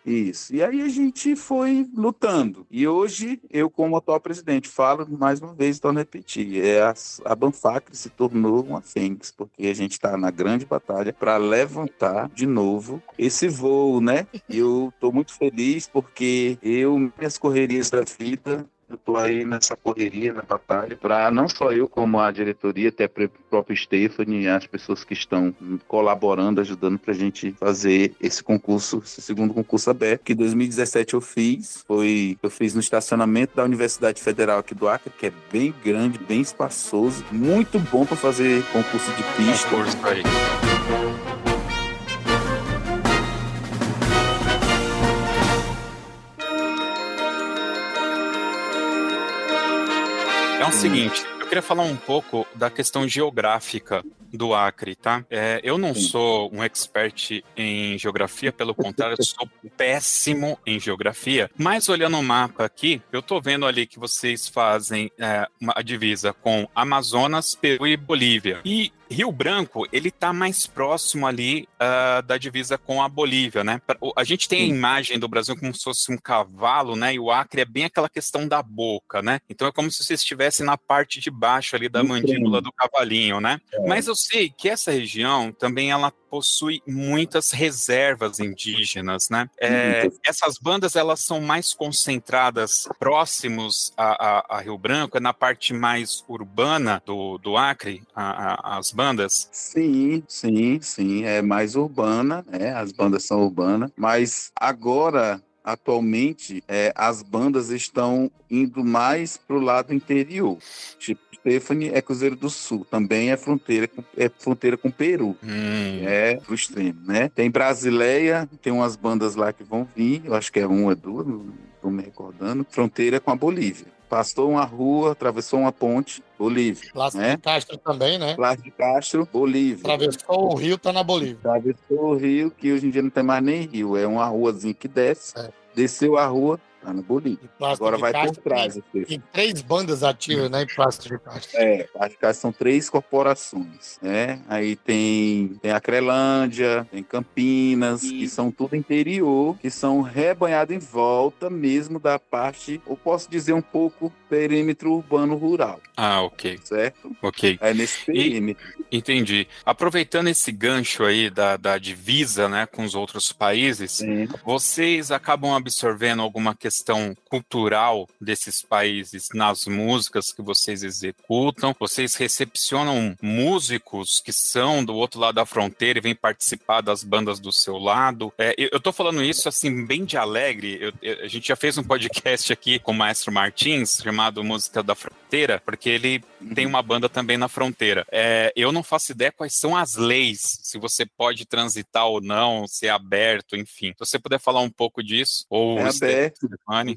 isso. E aí a gente foi lutando. E hoje, eu, como atual presidente, falo mais uma vez, torno a repetir, é a, a Banfacre se tornou uma fênix, porque a gente está na grande batalha para levantar de novo esse voo, né? E eu estou muito feliz porque eu, minhas correrias da vida, eu estou aí nessa correria, na batalha, para não só eu, como a diretoria, até o próprio Stephanie, as pessoas que estão colaborando, ajudando para a gente fazer esse concurso, esse segundo concurso aberto, que em 2017 eu fiz, foi, eu fiz no estacionamento da Universidade Federal aqui do Acre, que é bem grande, bem espaçoso, muito bom para fazer concurso de pista. Concurso aí. O seguinte, eu queria falar um pouco da questão geográfica do Acre, tá? É, eu não sou um expert em geografia, pelo contrário, eu sou péssimo em geografia. Mas olhando o mapa aqui, eu tô vendo ali que vocês fazem é, uma, a divisa com Amazonas, Peru e Bolívia. E Rio Branco, ele tá mais próximo ali uh, da divisa com a Bolívia, né? A gente tem a imagem do Brasil como se fosse um cavalo, né? E o Acre é bem aquela questão da boca, né? Então é como se você estivesse na parte de baixo ali da mandíbula do cavalinho, né? É. Mas eu sei que essa região também ela possui muitas reservas indígenas, né? É, essas bandas elas são mais concentradas próximos a, a, a, Rio Branco, é na parte mais urbana do, do Acre, a, as bandas? Sim, sim, sim, é mais urbana, né? As bandas são urbanas, mas agora atualmente é, as bandas estão indo mais para o lado interior. Tipo, Stephanie é Cruzeiro do Sul, também é fronteira com, é fronteira com Peru, hum. é pro extremo, né? Tem Brasileia, tem umas bandas lá que vão vir, eu acho que é uma, duas, não estou me recordando, fronteira com a Bolívia. Passou uma rua, atravessou uma ponte, Bolívia. Plástico né? de Castro também, né? Plástico de Castro, Bolívia. Atravessou o rio, tá na Bolívia. Atravessou o rio, que hoje em dia não tem mais nem rio, é uma ruazinha que desce. É. Desceu a rua, Tá na Bolívia. Agora vai por trás. Tem, tem, três bandas ativas, né, em plástico de Castro. É, plástico de são três corporações, né? Aí tem, tem a Crelândia, tem Campinas, e... que são tudo interior, que são rebanhados em volta mesmo da parte, eu posso dizer um pouco, perímetro urbano rural. Ah, ok. Certo? Ok. É nesse perímetro. E, entendi. Aproveitando esse gancho aí da, da divisa, né, com os outros países, Sim. vocês acabam absorvendo alguma questão cultural desses países nas músicas que vocês executam? Vocês recepcionam músicos que são do outro lado da fronteira e vêm participar das bandas do seu lado? É, eu, tô falando isso assim, bem de alegre. Eu, eu, a gente já fez um podcast aqui com o Maestro Martins, chamado Música da Fronteira, porque ele tem uma banda também na fronteira. É, eu não faço ideia quais são as leis, se você pode transitar ou não, se é aberto, enfim. Se você puder falar um pouco disso, ou é aberto,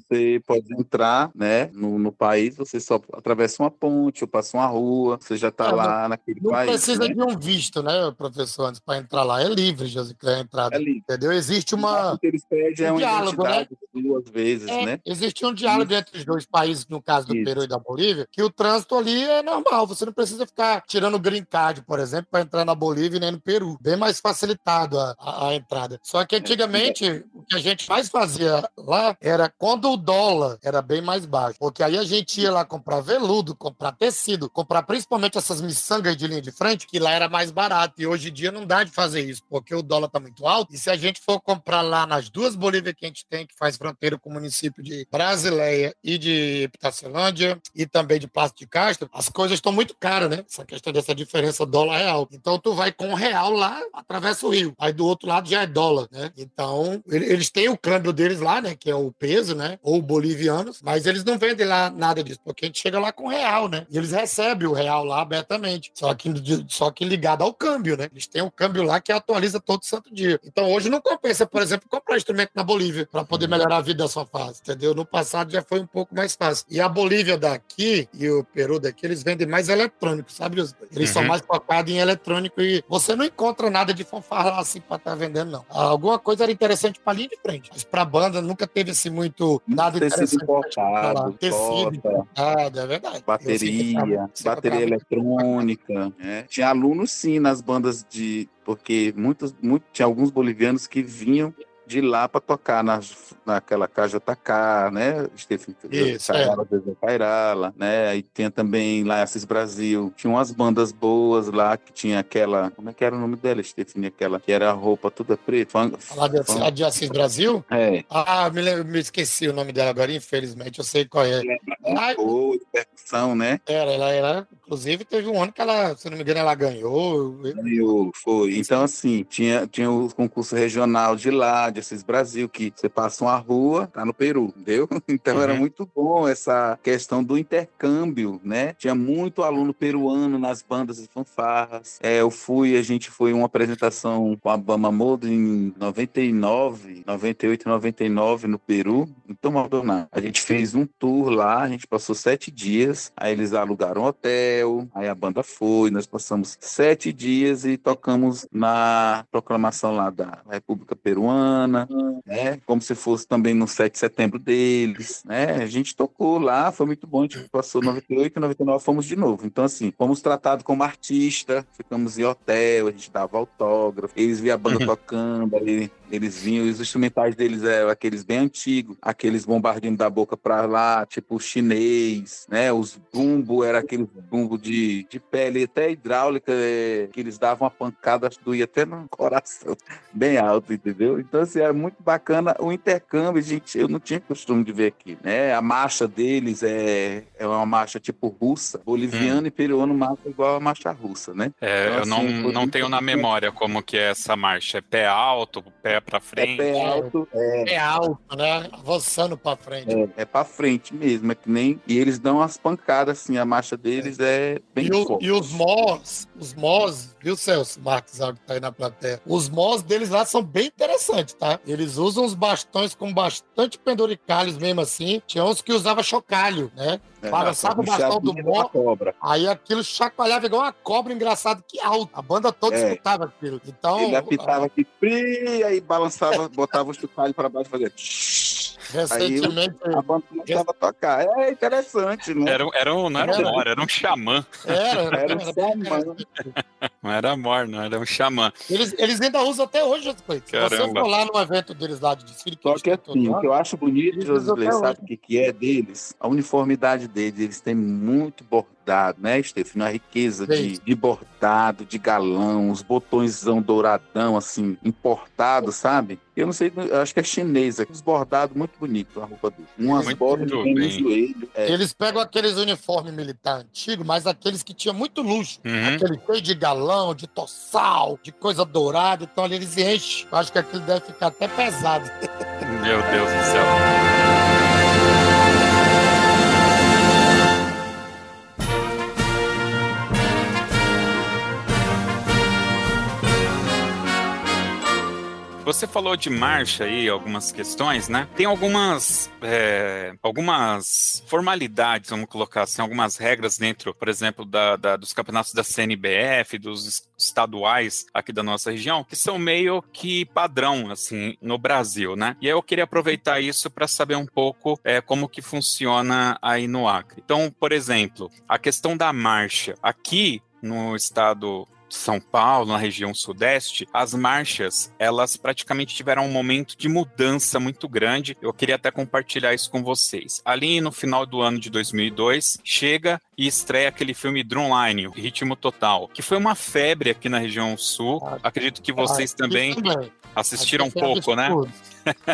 você pode entrar, né, no, no, país, você só atravessa uma ponte ou passa uma rua, você já está lá naquele não país. Não precisa né? de um visto, né, professor, antes para entrar lá. É livre, Jesus, a entrada. É livre. Entendeu? Existe uma. O que eles pedem é um diálogo, né? duas vezes, é, né? Existe um diálogo entre os dois países, no caso do Isso. Peru e da Bolívia, que o trânsito ali é normal. Você não precisa ficar tirando green card, por exemplo, para entrar na Bolívia e nem no Peru. Bem mais facilitado a, a, a entrada. Só que antigamente, o que a gente mais fazia lá era quando o dólar era bem mais baixo. Porque aí a gente ia lá comprar veludo, comprar tecido, comprar principalmente essas miçangas de linha de frente, que lá era mais barato. E hoje em dia não dá de fazer isso, porque o dólar tá muito alto. E se a gente for comprar lá nas duas Bolívias que a gente tem, que faz fronteira com o município de Brasileia e de Epitacelândia, e também de Passo de Castro, as coisas estão muito caras, né? Essa questão dessa diferença dólar-real. Então tu vai com um real lá, atravessa o rio. Aí do outro lado já é dólar, né? Então eles têm o câmbio deles lá, né? Que é o peso, né? Ou bolivianos, mas eles não vendem lá nada disso, porque a gente chega lá com real, né? E eles recebem o real lá abertamente. Só que, só que ligado ao câmbio, né? Eles têm um câmbio lá que atualiza todo santo dia. Então hoje não compensa, por exemplo, comprar instrumento na Bolívia para poder melhorar a vida da sua fase, entendeu? No passado já foi um pouco mais fácil. E a Bolívia daqui e o Peru daqui, eles vendem mais eletrônico, sabe? Eles uhum. são mais focados em eletrônico e você não encontra nada de fanfarra lá assim para estar tá vendendo, não. Alguma coisa era interessante para linha de frente, mas para banda nunca teve assim muito nada tecido interessante. Importado, tecido importado, é verdade. Bateria, bateria eletrônica. Né? Tinha alunos sim nas bandas de porque muitos, muito, tinha alguns bolivianos que vinham de lá para tocar nas, naquela KJK, né? Stephen Cairala, é. Cairala, né? Aí tinha também lá Assis Brasil. Tinha umas bandas boas lá que tinha aquela. Como é que era o nome dela, Stephen? Aquela que era a roupa toda preta. Fun, lá de, fun... de Assis Brasil? É. Ah, me, lembro, me esqueci o nome dela agora, infelizmente. Eu sei qual é. Ela boa, percussão, né? Era, ela era. Inclusive, teve um ano que ela, se não me engano, ela ganhou. Ganhou, foi. Então, assim, tinha, tinha o concurso regional de lá, de Assis Brasil, que você passa uma rua, tá no Peru, entendeu? Então uhum. era muito bom essa questão do intercâmbio, né? Tinha muito aluno peruano nas bandas e fanfarras. É, eu fui, a gente foi uma apresentação com a Bama Modo em 99, 98, 99 no Peru, então Maldonado. A gente fez um tour lá, a gente passou sete dias, aí eles alugaram um hotel, aí a banda foi, nós passamos sete dias e tocamos na proclamação lá da República Peruana, né? Como se fosse também no 7 de setembro deles, né? A gente tocou lá, foi muito bom, a gente passou 98 e 99 fomos de novo. Então, assim, fomos tratados como artista, ficamos em hotel, a gente dava autógrafo, eles viam a banda tocando, ali, eles vinham, os instrumentais deles eram aqueles bem antigos, aqueles bombardinhos da boca pra lá, tipo chinês, né? Os bumbo era aquele bumbo de, de pele até hidráulica, é, que eles davam uma pancada, doía até no coração, bem alto, entendeu? Então, assim, era muito bacana o intercâmbio, gente, eu não tinha costume de ver aqui, né? A marcha deles é, é uma marcha tipo russa, boliviana hum. e peruano marcha igual a marcha russa, né? É, então, eu assim, não, não tenho na memória como que é essa marcha, é pé alto, pé para frente? É pé alto, é... Pé alto, né? Avançando para frente. É, é para frente mesmo, é que nem... E eles dão as pancadas, assim, a marcha deles é, é bem e forte. e os mós, os mós, viu, Celso Marques, que tá aí na plateia, os mós deles lá são bem interessantes, tá? Eles usam os bastões com bastante penduricalhos mesmo assim. Tinha uns que usava chocalho, né? É, Balançava o bastão do mó, aí aquilo chacoalhava igual uma cobra engraçado que alto. A banda toda é. escutava aquilo. Então, ele apitava aqui, aí balançava, botava o chocalho para baixo e fazia Recentemente. Aí, a banda começava a tocar. É interessante, né? Era, era um, não era, era um mor, era um xamã. Era, era um xamã. Não era mor, não, era um xamã. Eles, eles ainda usam até hoje as coisas. Se você for lá no evento deles lá de desfile, Só que assim, o que eu acho bonito, José, sabe o que, que é deles? A uniformidade deles, eles têm muito bordado, né, Stefano? A riqueza de, de, bordado, de galão, os botõesão douradão, assim, importado, sabe? Eu não sei, eu acho que é chinesa, os bordados muito bonito a roupa dele. Umas muito botas no joelho. É. Eles pegam aqueles uniformes militar antigos, mas aqueles que tinham muito luxo. Uhum. Aquele cheio de galão, de tossal, de coisa dourada, então ali eles enchem. Eu acho que aquilo deve ficar até pesado. Meu Deus do céu. Você falou de marcha aí, algumas questões, né? Tem algumas, é, algumas formalidades, vamos colocar assim, algumas regras dentro, por exemplo, da, da, dos campeonatos da CNBF, dos estaduais aqui da nossa região, que são meio que padrão, assim, no Brasil, né? E aí eu queria aproveitar isso para saber um pouco é, como que funciona aí no Acre. Então, por exemplo, a questão da marcha. Aqui no estado são Paulo, na região sudeste, as marchas, elas praticamente tiveram um momento de mudança muito grande. Eu queria até compartilhar isso com vocês. Ali no final do ano de 2002, chega e estreia aquele filme Drumline, Ritmo Total, que foi uma febre aqui na região sul. Ah, Acredito que vocês ah, também, também assistiram um pouco, né?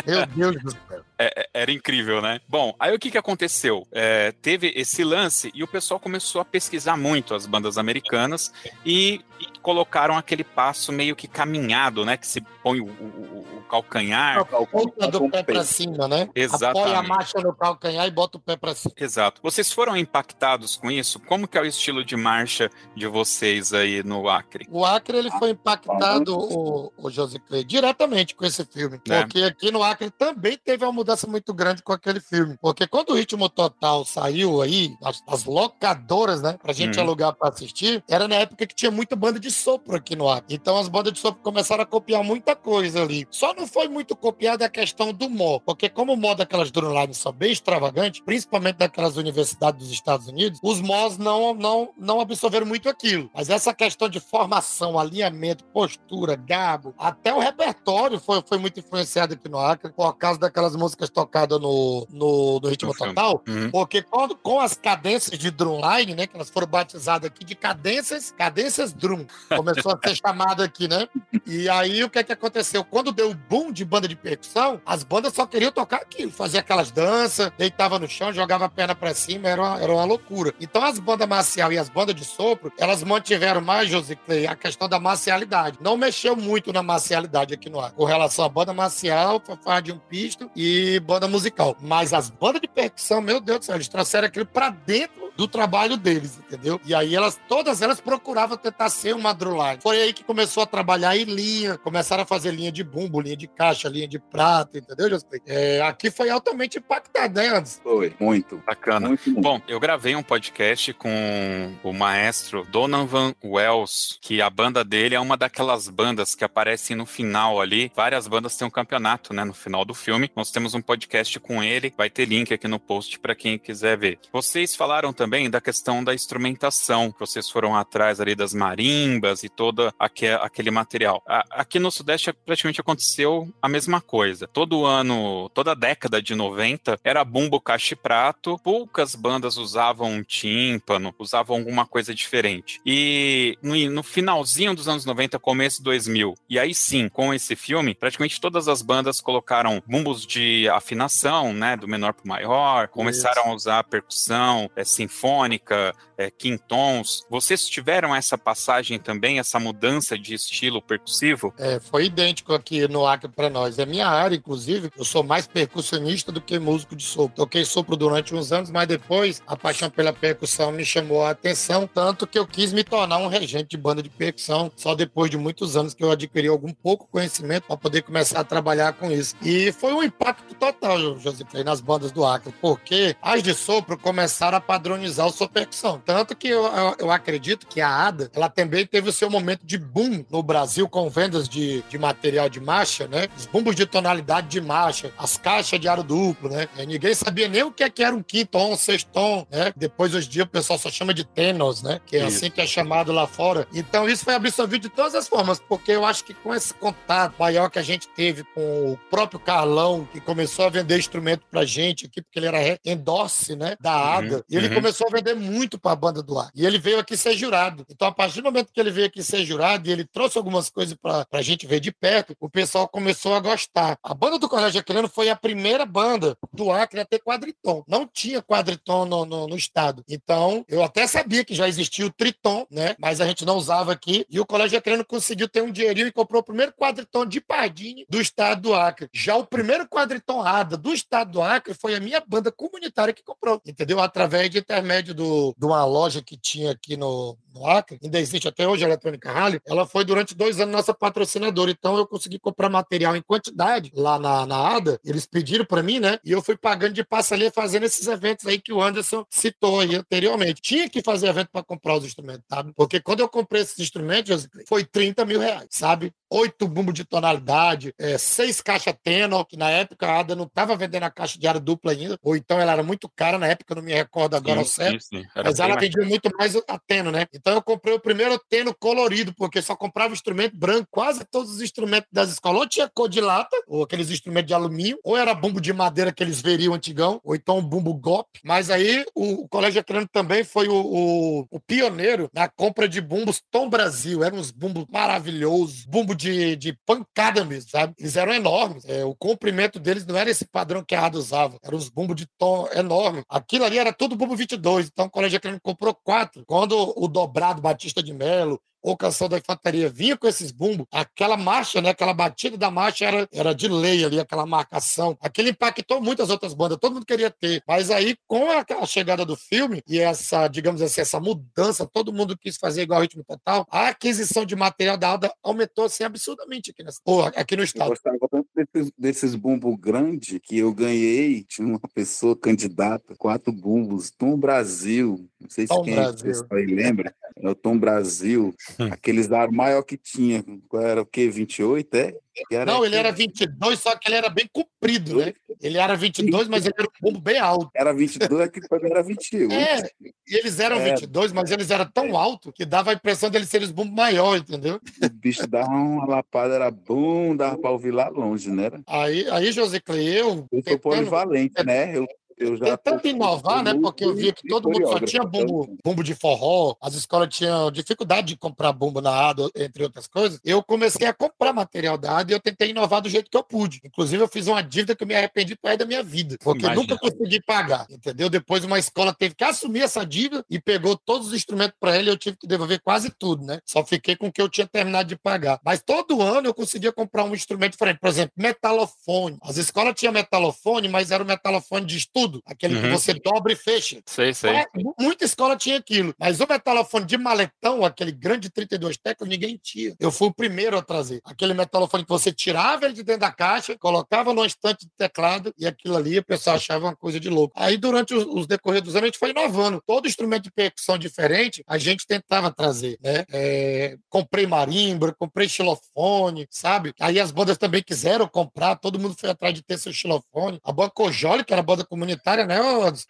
Meu Deus do céu. É, é, era incrível, né? Bom, aí o que, que aconteceu? É, teve esse lance e o pessoal começou a pesquisar muito as bandas americanas e, e colocaram aquele passo meio que caminhado, né? Que se põe o, o, calcanhar. Ponta do pé para cima, né? Exatamente. Apoia a marcha no calcanhar e bota o pé para cima. Exato. Vocês foram impactados com isso? Como que é o estilo de marcha de vocês aí no Acre? O Acre ele foi impactado, o, o José Clay, diretamente com esse filme. É. Porque aqui no Acre também teve uma mudança muito grande com aquele filme. Porque quando o Ritmo Total saiu aí, as, as locadoras, né, pra gente uhum. alugar para assistir, era na época que tinha muita banda de sopro aqui no Acre. Então as bandas de sopro começaram a copiar muita coisa ali. Só não foi muito copiada a questão do mó, porque como o mó daquelas drumlines são bem extravagantes, principalmente daquelas universidades dos Estados Unidos, os mós não, não, não absorveram muito aquilo. Mas essa questão de formação, alinhamento, postura, gabo, até o repertório foi, foi muito influenciado aqui no Acre, por causa daquelas músicas tocadas no, no, no Ritmo Total, uhum. porque quando, com as cadências de drumline, né, que elas foram batizadas aqui de cadências, cadências drum, começou a ser chamado aqui, né? E aí o que é que aconteceu? Quando deu o boom de banda de percussão, as bandas só queriam tocar aquilo, fazia aquelas danças, deitava no chão, jogava a perna para cima, era uma, era uma loucura. Então as bandas marcial e as bandas de sopro, elas mantiveram mais, José Clay, a questão da marcialidade. Não mexeu muito na marcialidade aqui no ar, com relação à banda marcial, faz de um pisto e banda musical. Mas as bandas de percussão, meu Deus do céu, eles trouxeram aquilo para dentro do trabalho deles, entendeu? E aí elas, todas elas procuravam tentar ser uma drumline. Foi aí que começou a trabalhar em linha, começaram a fazer linha de bumbo, linha de caixa, linha de prata, entendeu, É, aqui foi altamente impactado, né, Anderson? Foi, muito. Bacana. Muito, muito. Bom, eu gravei um podcast com o maestro Donovan Wells, que a banda dele é uma daquelas bandas que aparecem no final ali. Várias bandas têm um campeonato, né, no final do filme. Nós temos um podcast com ele, vai ter link aqui no post para quem quiser ver. Vocês falaram também também da questão da instrumentação, que vocês foram atrás ali das marimbas e todo aquele material. Aqui no Sudeste praticamente aconteceu a mesma coisa. Todo ano, toda década de 90 era bumbo caixa prato, poucas bandas usavam um tímpano, usavam alguma coisa diferente. E no, finalzinho dos anos 90, começo 2000, e aí sim, com esse filme, praticamente todas as bandas colocaram bumbos de afinação, né, do menor para o maior, começaram Isso. a usar percussão, é, sinfônica, é, quintons. Vocês tiveram essa passagem também, essa mudança de estilo percussivo? É, foi idêntico aqui no Acre para nós. É minha área, inclusive. Eu sou mais percussionista do que músico de sopro. Toquei sopro durante uns anos, mas depois a paixão pela percussão me chamou a atenção, tanto que eu quis me tornar um regente de banda de percussão só depois de muitos anos que eu adquiri algum pouco conhecimento para poder começar a trabalhar com isso. E foi um impacto total, José nas bandas do Acre, porque as de sopro começaram a padronizar padronizar o sua percussão. Tanto que eu, eu, eu, acredito que a ADA, ela também teve o seu momento de boom no Brasil com vendas de, de material de marcha, né? Os bumbos de tonalidade de marcha, as caixas de aro duplo, né? E ninguém sabia nem o que, é que era um quinto tom, um sexto tom, né? Depois, hoje em dia, o pessoal só chama de tenos, né? Que é isso. assim que é chamado lá fora. Então, isso foi absorvido de todas as formas, porque eu acho que com esse contato maior que a gente teve com o próprio Carlão, que começou a vender instrumento pra gente aqui, porque ele era endorse, né? Da uhum, ADA, uhum, e ele uhum. começou a vender muito pra banda do ar. E ele veio aqui ser jurado. Então, a partir do momento que ele veio aqui ser jurado e ele trouxe algumas coisas pra, pra gente ver de perto, o pessoal começou a gostar. A banda do Colégio Aquilano foi a primeira banda do Acre a ter quadriton. Não tinha quadriton no, no, no, estado. Então, eu até sabia que já existia o triton, né? Mas a gente não usava aqui. E o Colégio Acreano conseguiu ter um dinheirinho e comprou o primeiro quadriton de Pardini do estado do Acre. Já o primeiro quadriton Ada do estado do Acre foi a minha banda comunitária que comprou, entendeu? Através de intermédio do, de uma loja que tinha aqui no, no Acre, ainda existe até hoje a Eletrônica Rally, ela foi durante dois anos nossa patrocinadora. Então eu consegui comprar material em quantidade lá na, na ADA. Eles pediram para mim, né? E eu fui pagando de passa ali fazendo esses eventos aí que o Anderson citou aí anteriormente. Tinha que fazer evento para comprar os instrumentos, sabe? Porque quando eu comprei esses instrumentos, foi 30 mil reais, sabe? Oito bumbos de tonalidade, é, seis caixas Tenor, que na época a ADA não estava vendendo a caixa de ar dupla ainda, ou então ela era muito cara na época, eu não me recordo agora sim, certo. Sim, sim. Mas ela vendia muito mais a Tenor, né? Então eu comprei o primeiro teno colorido, porque só comprava instrumento branco. Quase todos os instrumentos das escolas ou tinha cor de lata, ou aqueles instrumentos de alumínio, ou era bumbo de madeira que eles veriam antigão, ou então um bumbo GOP. Mas aí o, o Colégio Acreano também foi o, o, o, pioneiro na compra de bumbos Tom Brasil. Eram uns bumbos maravilhosos, bumbo de, de pancada mesmo, sabe? Eles eram enormes. É, o comprimento deles não era esse padrão que a Ada usava, eram os bumbos de tom enorme. Aquilo ali era tudo bumbo 22, então o Colégio Acreano comprou quatro. Quando o dobrado Batista de Melo, ou Canção da Infantaria vinha com esses bumbos, aquela marcha, né, aquela batida da marcha era, era de lei ali, aquela marcação. Aquilo impactou muitas outras bandas, todo mundo queria ter. Mas aí, com a, a chegada do filme e essa, digamos assim, essa mudança, todo mundo quis fazer igual ritmo total, a aquisição de material da Alda aumentou assim absurdamente aqui, nessa, aqui no estado. Eu gostava tanto desses, desses bumbos grandes que eu ganhei, tinha uma pessoa candidata, quatro bumbos, Tom Brasil, não sei se Tom quem Brasil. aí lembra, é o Tom Brasil. Aqueles aros maior que tinha. Era o quê? 28, é? Era não, ele era 22, só que ele era bem comprido, né? Ele era 22, mas ele era um bumbo bem alto. Era 22, aquele também era 21. É, e eles eram é. 22, mas eles eram tão altos que dava a impressão deles serem os bumbos maiores, entendeu? O bicho dava uma lapada, era bom, dava para ouvir lá longe, né? Aí, aí José Cleo... Eu sou polivalente, né? Eu eu já Tentando inovar, né? Porque eu via que todo mundo só tinha bumbo, bumbo de forró, as escolas tinham dificuldade de comprar bumbo na ADA, entre outras coisas. Eu comecei a comprar material da ADA e eu tentei inovar do jeito que eu pude. Inclusive, eu fiz uma dívida que eu me arrependi pro da minha vida, porque Imagina. nunca consegui pagar, entendeu? Depois, uma escola teve que assumir essa dívida e pegou todos os instrumentos para ele e eu tive que devolver quase tudo, né? Só fiquei com o que eu tinha terminado de pagar. Mas todo ano eu conseguia comprar um instrumento diferente. Por exemplo, metalofone. As escolas tinham metalofone, mas era o metalofone de estudo aquele uhum. que você dobra e fecha. Sei, sei. É, muita escola tinha aquilo, mas o metalofone de maletão, aquele grande 32 teclas, ninguém tinha. Eu fui o primeiro a trazer. Aquele metalofone que você tirava ele de dentro da caixa, colocava no estante de teclado e aquilo ali o pessoal achava uma coisa de louco. Aí durante os, os decorrer dos anos a gente foi inovando. Todo instrumento de percussão diferente a gente tentava trazer, né? É, comprei marimba, comprei xilofone, sabe? Aí as bandas também quiseram comprar, todo mundo foi atrás de ter seu xilofone. A banda Cojole, que era a banda comunitária comunitária, né?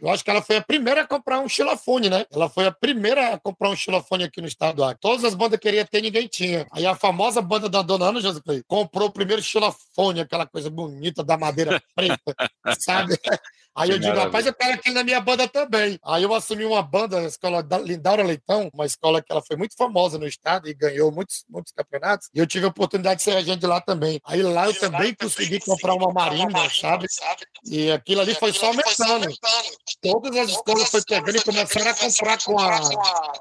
Eu acho que ela foi a primeira a comprar um xilofone, né? Ela foi a primeira a comprar um xilofone aqui no estado. Todas as bandas queriam ter, ninguém tinha. Aí a famosa banda da Dona Ana José comprou o primeiro xilofone, aquela coisa bonita da madeira preta, sabe? Aí que eu digo, rapaz, eu quero aqui na minha banda também. Aí eu assumi uma banda, a escola da Lindaura Leitão, uma escola que ela foi muito famosa no estado e ganhou muitos, muitos campeonatos. E eu tive a oportunidade de ser agente lá também. Aí lá eu também consegui comprar uma marimba, sabe? E aquilo ali foi só aumentando. Todas as escolas foi pegando e começaram a comprar com a.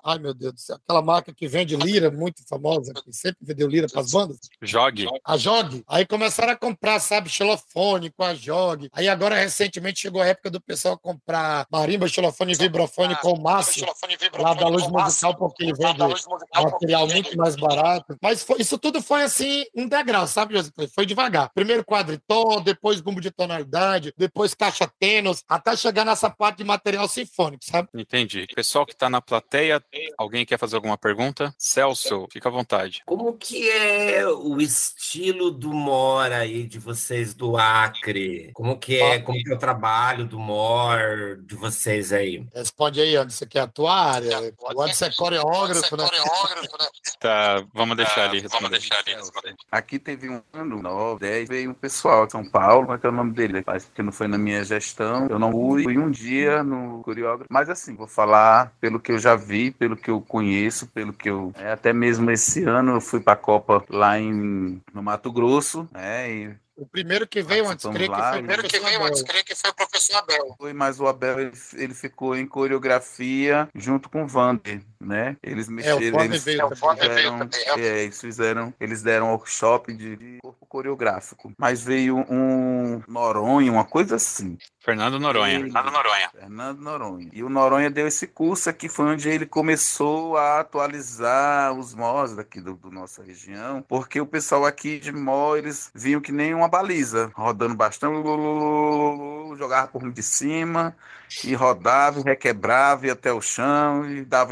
Ai, meu Deus do céu. Aquela marca que vende lira, muito famosa, que sempre vendeu lira para as bandas. Jog. A Jog. Aí começaram a comprar, sabe, xilofone com a Jog. Aí agora, recentemente, chegou chegou a época do pessoal comprar marimba, xilofone e vibrofone com massa lá da luz musical, porque ele vende material muito mais barato. Mas foi, isso tudo foi assim, um degrau, sabe, José? Foi devagar. Primeiro quadriton, depois bumbo de tonalidade, depois caixa tênis, até chegar nessa parte de material sinfônico, sabe? Entendi. Pessoal que está na plateia, alguém quer fazer alguma pergunta? Celso, fica à vontade. Como que é o estilo do Mora aí de vocês do Acre? Como que é, como que é o trabalho do Mor de vocês aí? Responde aí, onde você quer atuar? Onde você é coreógrafo, né? Tá, vamos deixar ali responder. Aqui teve um ano, 9, 10, veio um pessoal de São Paulo, qual é, que é o nome dele? Parece que não foi na minha gestão. Eu não fui, fui um dia no coreógrafo, mas assim, vou falar pelo que eu já vi, pelo que eu conheço, pelo que eu. É, até mesmo esse ano eu fui para a Copa lá em, no Mato Grosso, né? E o primeiro que veio antes, creio que foi o primeiro que veio antes, creio que foi o professor Abel. Mas o Abel ele, ele ficou em coreografia junto com o Vander, né? Eles mexeram, é, o eles, fizeram, é, eles fizeram, eles deram um workshop de, de corpo coreográfico, mas veio um Noronha, uma coisa assim. Fernando Noronha. Ele, Fernando Noronha. Fernando Noronha. E o Noronha deu esse curso aqui, foi onde ele começou a atualizar os MOS daqui do, do nossa região, porque o pessoal aqui de Mó, eles vinham que nem uma baliza, rodando bastante, jogava por de cima, e rodava, e requebrava, ia até o chão, e dava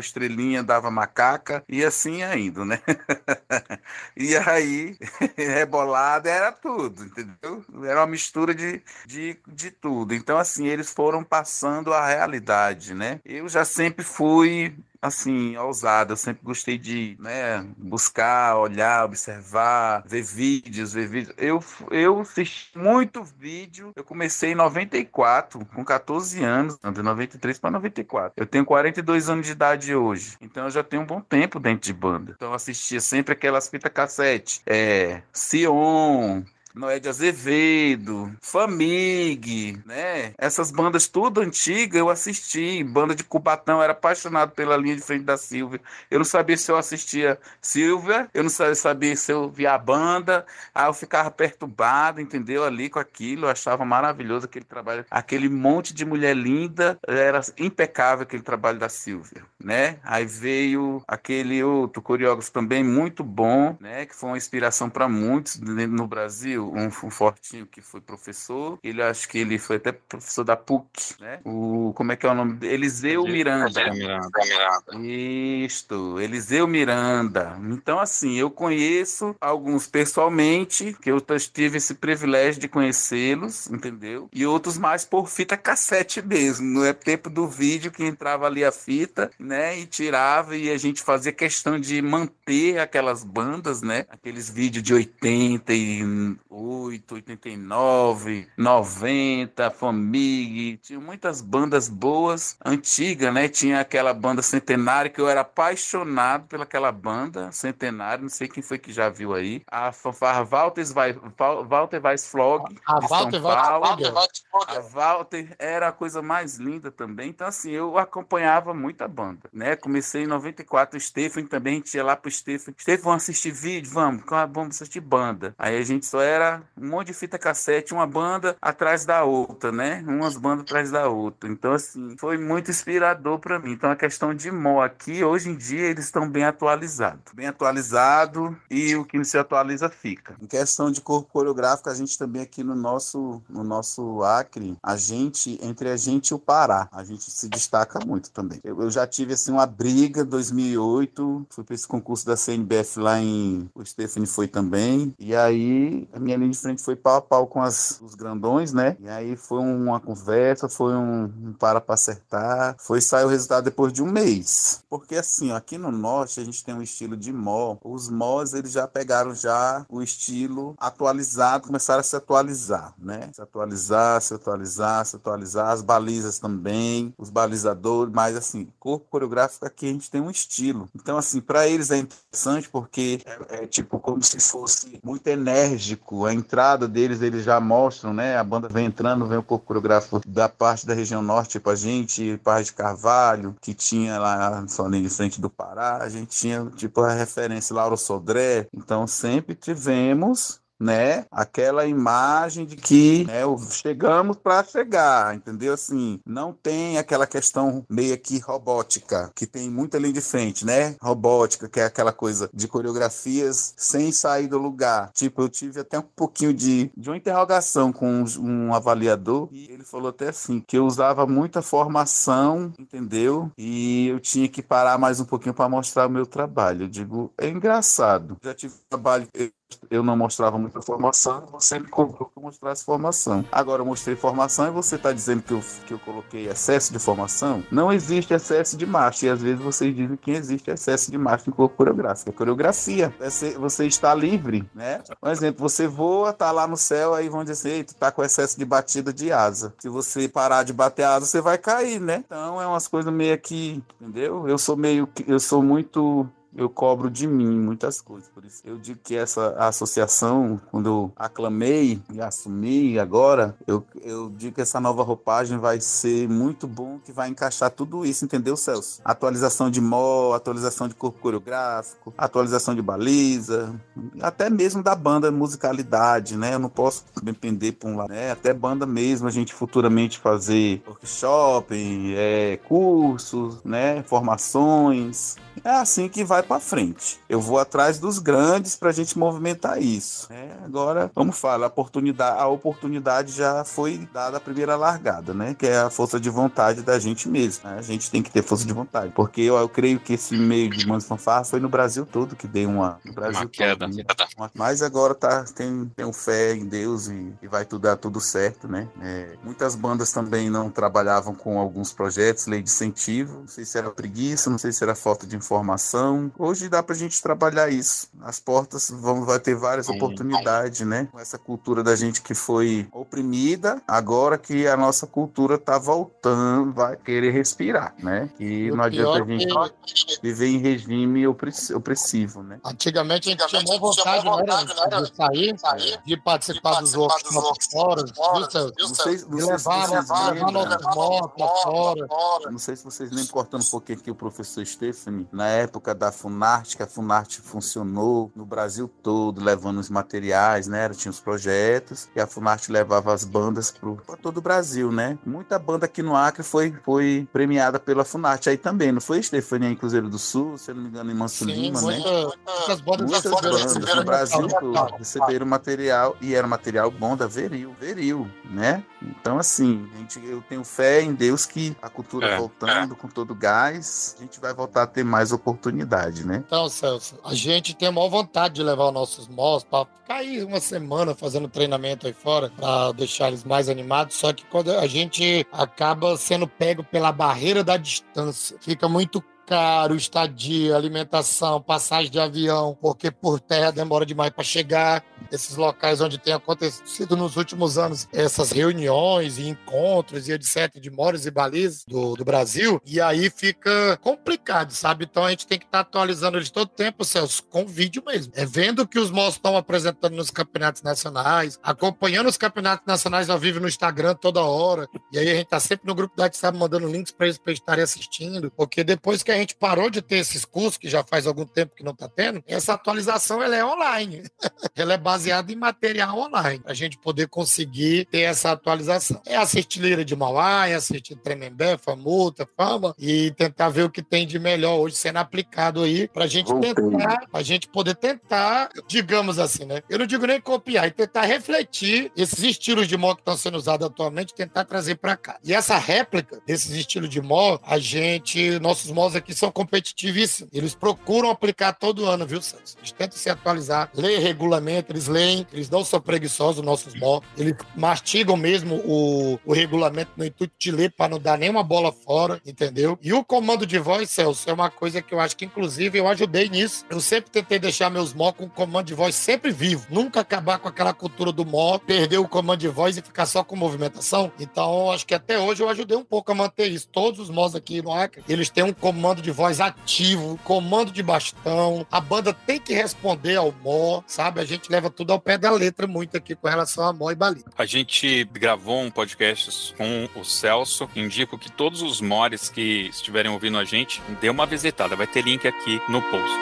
dava macaca, e assim ainda, né? e aí, rebolada era tudo, entendeu? Era uma mistura de, de, de tudo. Então, assim, eles foram passando a realidade, né? Eu já sempre fui assim, ousada. Eu sempre gostei de né, buscar, olhar, observar, ver vídeos, ver vídeos. Eu, eu assisti muito vídeo. Eu comecei em 94, com 14 anos, de 93 para 94. Eu tenho 42 anos de idade hoje. Então eu já tenho um bom tempo dentro de banda. Então eu assistia sempre aquelas fitas cassete. É, Sion, Noé de Azevedo, Famig, né? Essas bandas tudo antigas eu assisti. Banda de Cubatão, era apaixonado pela linha de frente da Silvia. Eu não sabia se eu assistia Silvia, eu não sabia se eu via a banda. Aí eu ficava perturbado, entendeu? Ali com aquilo, eu achava maravilhoso aquele trabalho. Aquele monte de mulher linda, era impecável aquele trabalho da Silvia, né? Aí veio aquele outro coreógrafo também muito bom, né? Que foi uma inspiração para muitos no Brasil um, um, fortinho que foi professor, ele acho que ele foi até professor da PUC, né? O, como é que é o nome dele? Eliseu Miranda. Miranda. Isto, Eliseu Miranda. Então, assim, eu conheço alguns pessoalmente, que eu tive esse privilégio de conhecê-los, entendeu? E outros mais por fita cassete mesmo. No é tempo do vídeo que entrava ali a fita, né? E tirava e a gente fazia questão de manter aquelas bandas, né? Aqueles vídeos de 80 e 88, 89, 90, Famig, tinha muitas bandas boas, antigas, né? Tinha aquela banda Centenário que eu era apaixonado pelaquela banda Centenário, não sei quem foi que já viu aí. A fanfarra Walter Weiss, Walter Weiss Flog, a Walter, Walter, a Walter era a coisa mais linda também. Então assim, eu acompanhava muita banda, né? Comecei em 94, o Stephen também, a gente ia lá pro Stephen. Stephen, vamos assistir vídeo? Vamos, vamos assistir banda. Aí a gente só era era um monte de fita cassete, uma banda atrás da outra, né? Umas bandas atrás da outra. Então, assim, foi muito inspirador para mim. Então, a questão de mó aqui, hoje em dia, eles estão bem atualizados. Bem atualizado e o que não se atualiza fica. Em questão de corpo coreográfico, a gente também aqui no nosso, no nosso Acre, a gente, entre a gente e o Pará, a gente se destaca muito também. Eu, eu já tive, assim, uma briga em 2008, fui para esse concurso da CNBF lá em... O Stephanie foi também. E aí, a minha linha de frente foi pau a pau com as, os grandões, né? E aí foi uma conversa, foi um, um para para acertar. Foi sair o resultado depois de um mês. Porque assim, aqui no norte a gente tem um estilo de mó. Os mós eles já pegaram já o estilo atualizado, começaram a se atualizar, né? Se atualizar, se atualizar, se atualizar. As balizas também, os balizadores, mas assim, corpo coreográfico aqui a gente tem um estilo. Então assim, para eles é interessante porque é, é tipo como se fosse muito enérgico a entrada deles, eles já mostram, né? A banda vem entrando, vem o corpo coreográfico da parte da região norte, tipo a gente, Paz de Carvalho, que tinha lá só de frente do Pará, a gente tinha tipo a referência Lauro Sodré. Então sempre tivemos né? Aquela imagem de que né, chegamos para chegar, entendeu? Assim, não tem aquela questão meio que robótica, que tem muita linha de frente, né? Robótica, que é aquela coisa de coreografias sem sair do lugar. Tipo, eu tive até um pouquinho de, de uma interrogação com um avaliador e ele falou até assim, que eu usava muita formação, entendeu? E eu tinha que parar mais um pouquinho para mostrar o meu trabalho. Eu digo, é engraçado. Já tive trabalho, eu não mostrava muita formação, você me cobrou que eu mostrasse formação. Agora eu mostrei formação e você está dizendo que eu, que eu coloquei excesso de formação? Não existe excesso de marcha, e às vezes vocês dizem que existe excesso de marcha em. É coreografia. Você, você está livre, né? Por exemplo, você voa, tá lá no céu, aí vão dizer, tu tá com excesso de batida de asa. Se você parar de bater asa, você vai cair, né? Então é umas coisas meio que, entendeu? Eu sou meio, eu sou muito eu cobro de mim muitas coisas. Por isso eu digo que essa associação, quando eu aclamei e assumi agora, eu, eu digo que essa nova roupagem vai ser muito bom, que vai encaixar tudo isso, entendeu, Celso? Atualização de mó, atualização de corpo coreográfico, atualização de baliza, até mesmo da banda musicalidade, né? Eu não posso depender por um lado, né? Até banda mesmo, a gente futuramente fazer workshop, é, cursos, né? Formações. É assim que vai para frente. Eu vou atrás dos grandes para a gente movimentar isso. É, agora, vamos falar, a oportunidade, a oportunidade já foi dada a primeira largada, né? Que é a força de vontade da gente mesmo. Né? A gente tem que ter força de vontade, porque eu, eu creio que esse meio de Manos Fanfarra foi no Brasil todo que deu uma, no Brasil uma queda. Todo, né? Mas agora tá tem, tem fé em Deus e, e vai tudo dar tudo certo, né? É, muitas bandas também não trabalhavam com alguns projetos, lei de incentivo. Não sei se era preguiça, não sei se era falta de informação. Hoje dá para a gente trabalhar isso. As portas vão vai ter várias oportunidades, né? Com essa cultura da gente que foi oprimida, agora que a nossa cultura está voltando, vai querer respirar, né? E não adianta a gente que... viver em regime opressivo, né? Antigamente a gente tinha vontade, não era, de sair, sair, de participar dos workshops fora, não sei, de levar, levar, levar fora. Não sei se vocês lembram, cortando um pouquinho aqui o professor Stephanie, na época da Funarte, que a Funarte funcionou no Brasil todo, levando os materiais, né? Tinha os projetos, e a Funarte levava as bandas para todo o Brasil, né? Muita banda aqui no Acre foi, foi premiada pela Funarte aí também, não foi, Stefania, em Cruzeiro do Sul, se eu não me engano, em Manso Sim, Lima, muita, né? Muitas bandas, muitas bandas no Brasil todo receberam material, e era material bom da Veril, Veril, né? Então, assim, gente, eu tenho fé em Deus que a cultura é, voltando é. com todo gás, a gente vai voltar a ter mais oportunidade, né? Então, Celso, a gente tem a maior vontade de levar os nossos mós para ficar aí uma semana fazendo treinamento aí fora, para deixar eles mais animados. Só que quando a gente acaba sendo pego pela barreira da distância, fica muito caro, estadia, alimentação, passagem de avião, porque por terra demora demais para chegar. Esses locais onde tem acontecido nos últimos anos essas reuniões e encontros e etc. de moros e balizas do, do Brasil, e aí fica complicado, sabe? Então a gente tem que estar tá atualizando eles todo tempo, Celso, com vídeo mesmo. É vendo o que os moços estão apresentando nos campeonatos nacionais, acompanhando os campeonatos nacionais ao vivo no Instagram toda hora, e aí a gente tá sempre no grupo do WhatsApp mandando links para eles para estarem assistindo, porque depois que a gente parou de ter esses cursos, que já faz algum tempo que não está tendo, essa atualização ela é online. ela é baseada em material online, para a gente poder conseguir ter essa atualização. É assistir Lira de Mauá, é assistir Tremembé, Famuta, Fama, e tentar ver o que tem de melhor hoje sendo aplicado aí, para a gente tentar, a gente poder tentar, digamos assim, né? Eu não digo nem copiar, e tentar refletir esses estilos de moto que estão sendo usados atualmente, tentar trazer para cá. E essa réplica desses estilos de moto, a gente, nossos motos aqui são competitivíssimos. Eles procuram aplicar todo ano, viu, Celso? Eles tentam se atualizar, ler regulamento, eles leem, eles não são preguiçosos, nossos motos. Eles mastigam mesmo o, o regulamento no intuito de ler para não dar nenhuma bola fora, entendeu? E o comando de voz, Celso, é uma coisa que eu acho que, inclusive, eu ajudei nisso. Eu sempre tentei deixar meus mó com o comando de voz sempre vivo. Nunca acabar com aquela cultura do mó, perder o comando de voz e ficar só com movimentação. Então, acho que até hoje eu ajudei um pouco a manter isso. Todos os mós aqui no Acre, eles têm um comando comando de voz ativo, comando de bastão. A banda tem que responder ao Mó, sabe? A gente leva tudo ao pé da letra muito aqui com relação a Mó e Balita. A gente gravou um podcast com o Celso. Indico que todos os Mores que estiverem ouvindo a gente, dê uma visitada. Vai ter link aqui no post.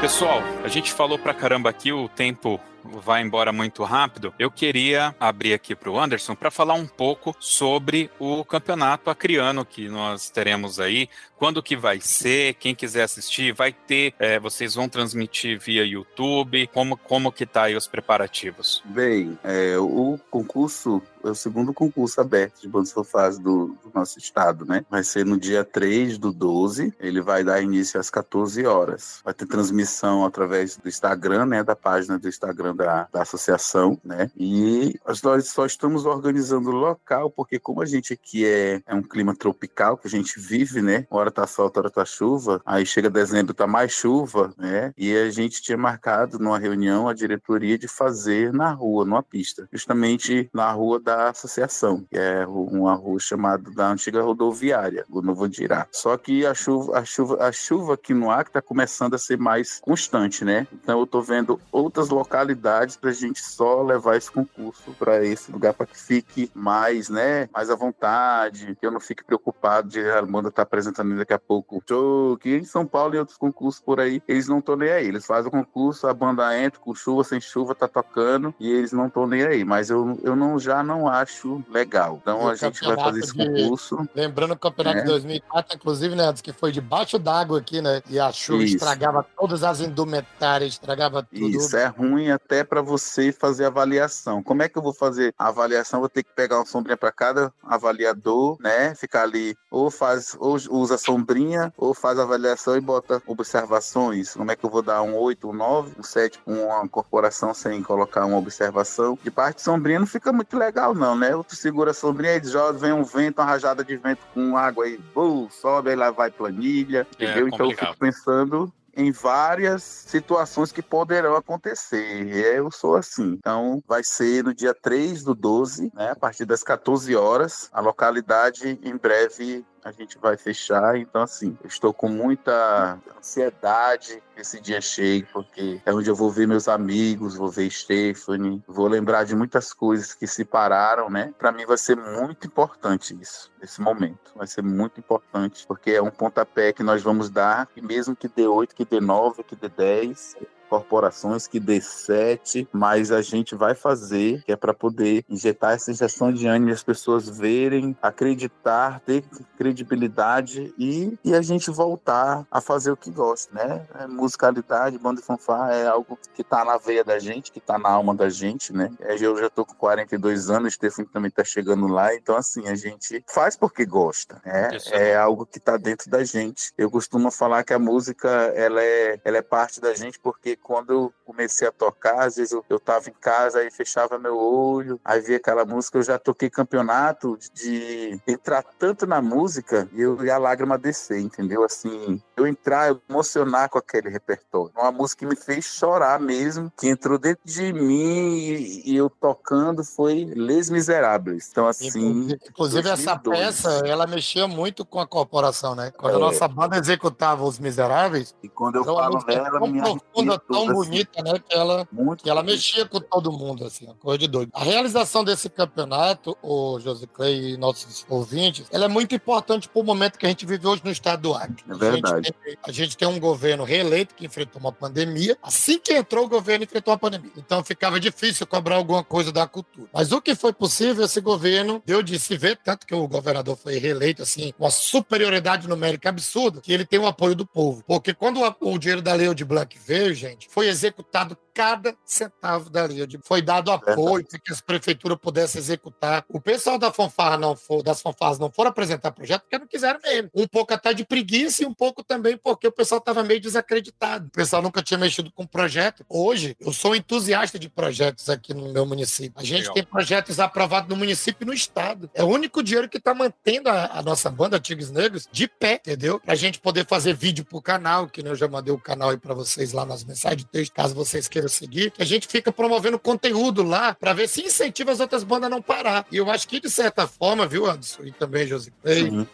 Pessoal, a gente falou pra caramba aqui, o tempo vai embora muito rápido, eu queria abrir aqui para o Anderson para falar um pouco sobre o campeonato acriano que nós teremos aí, quando que vai ser, quem quiser assistir, vai ter, é, vocês vão transmitir via YouTube, como, como que tá aí os preparativos? Bem, é, o concurso é o segundo concurso aberto de bandas fofás do, do, nosso estado, né? Vai ser no dia 3 do 12, ele vai dar início às 14 horas. Vai ter transmissão através do Instagram, né? Da página do Instagram da, da associação, né? E nós só estamos organizando o local, porque como a gente aqui é, é um clima tropical, que a gente vive, né? Hora tá sol, hora tá chuva, aí chega dezembro, tá mais chuva, né? E a gente tinha marcado numa reunião a diretoria de fazer na rua, numa pista, justamente na rua da associação, que é uma rua chamada da antiga rodoviária, o Novo Andirá. Só que a chuva, a chuva, a chuva aqui no Acre tá começando a ser mais constante, né? Então eu tô vendo outras localidades oportunidades para a gente só levar esse concurso para esse lugar para que fique mais, né, mais à vontade, que eu não fique preocupado de a Amanda estar tá apresentando daqui a pouco show, que em São Paulo e outros concursos por aí, eles não estão nem aí. Eles fazem o concurso, a banda entra com chuva, sem chuva, tá tocando e eles não estão nem aí. Mas eu, eu não, já não acho legal. Então a gente vai fazer esse concurso. Lembrando o campeonato é. de 2004, inclusive, né, que foi debaixo d'água aqui, né? E a chuva Isso. estragava todas as indumentárias, estragava tudo. Isso é ruim até para você fazer avaliação. Como é que eu vou fazer a avaliação? Vou ter que pegar uma sombrinha para cada avaliador, né? Ficar ali, ou faz, ou usa sombrinha, ou faz avaliação e bota observações. Como é que eu vou dar um 8, um 9, um 7 com uma corporação sem colocar uma observação? De parte de sombrinha não fica muito legal, não, né? Tu segura a sombrinha e joga, vem um vento, uma rajada de vento com água aí, uh, sobe, aí lá vai planilha, é, entendeu? então eu fico pensando em várias situações que poderão acontecer. Eu sou assim. Então, vai ser no dia 3 do 12, né, a partir das 14 horas. A localidade em breve a gente vai fechar. Então, assim, eu estou com muita ansiedade que esse dia chegue, porque é onde eu vou ver meus amigos, vou ver Stephanie, vou lembrar de muitas coisas que se pararam, né? Para mim vai ser muito importante isso, esse momento. Vai ser muito importante, porque é um pontapé que nós vamos dar, e mesmo que dê 8, que dê 9, que dê 10, corporações que dê sete, mas a gente vai fazer, que é para poder injetar essa injeção de ânimo e as pessoas verem, acreditar, ter credibilidade e, e a gente voltar a fazer o que gosta, né? É, musicalidade, banda de fanfarra é algo que tá na veia da gente, que tá na alma da gente, né? É, eu já tô com 42 anos, o Stefan também tá chegando lá, então assim, a gente faz porque gosta, né? É, é algo que tá dentro da gente. Eu costumo falar que a música, ela é, ela é parte da gente porque quando eu comecei a tocar, às vezes eu, eu tava em casa e fechava meu olho, aí via aquela música, eu já toquei campeonato de entrar tanto na música e, eu, e a lágrima descer, entendeu? Assim, eu entrar, eu emocionar com aquele repertório. Uma música que me fez chorar mesmo, que entrou dentro de mim e, e eu tocando foi Les Miserables. Então, assim. Inclusive, 2002. essa peça, ela mexia muito com a corporação, né? Quando é. a nossa banda executava Os Miseráveis. E quando eu então, falo dela, minha profunda, tão assim, bonita, né? Que ela, muito que ela mexia com todo mundo, assim, uma coisa de doido. A realização desse campeonato, o José Clay e nossos ouvintes, ela é muito importante para o momento que a gente vive hoje no estado do Acre. É verdade. A gente, tem, a gente tem um governo reeleito que enfrentou uma pandemia. Assim que entrou, o governo enfrentou uma pandemia. Então ficava difícil cobrar alguma coisa da cultura. Mas o que foi possível, esse governo deu de se ver, tanto que o governador foi reeleito, assim, com uma superioridade numérica absurda, que ele tem o apoio do povo. Porque quando o dinheiro da Lei de Blanc veio, gente, foi executado cada centavo da Lei. Foi dado apoio para que as prefeituras pudessem executar. O pessoal da fanfarra não for, das fanfarras não foram apresentar projeto porque não quiseram mesmo. Um pouco até de preguiça e um pouco também porque o pessoal estava meio desacreditado. O pessoal nunca tinha mexido com projeto. Hoje, eu sou entusiasta de projetos aqui no meu município. A gente Legal. tem projetos aprovados no município e no estado. É o único dinheiro que está mantendo a, a, nossa banda Tigres Negros de pé, entendeu? Para a gente poder fazer vídeo pro canal, que eu já mandei o canal aí para vocês lá nas mensagens de texto, caso vocês queiram queira seguir, que a gente fica promovendo conteúdo lá para ver se incentiva as outras bandas a não parar. E eu acho que, de certa forma, viu, Anderson, e também José,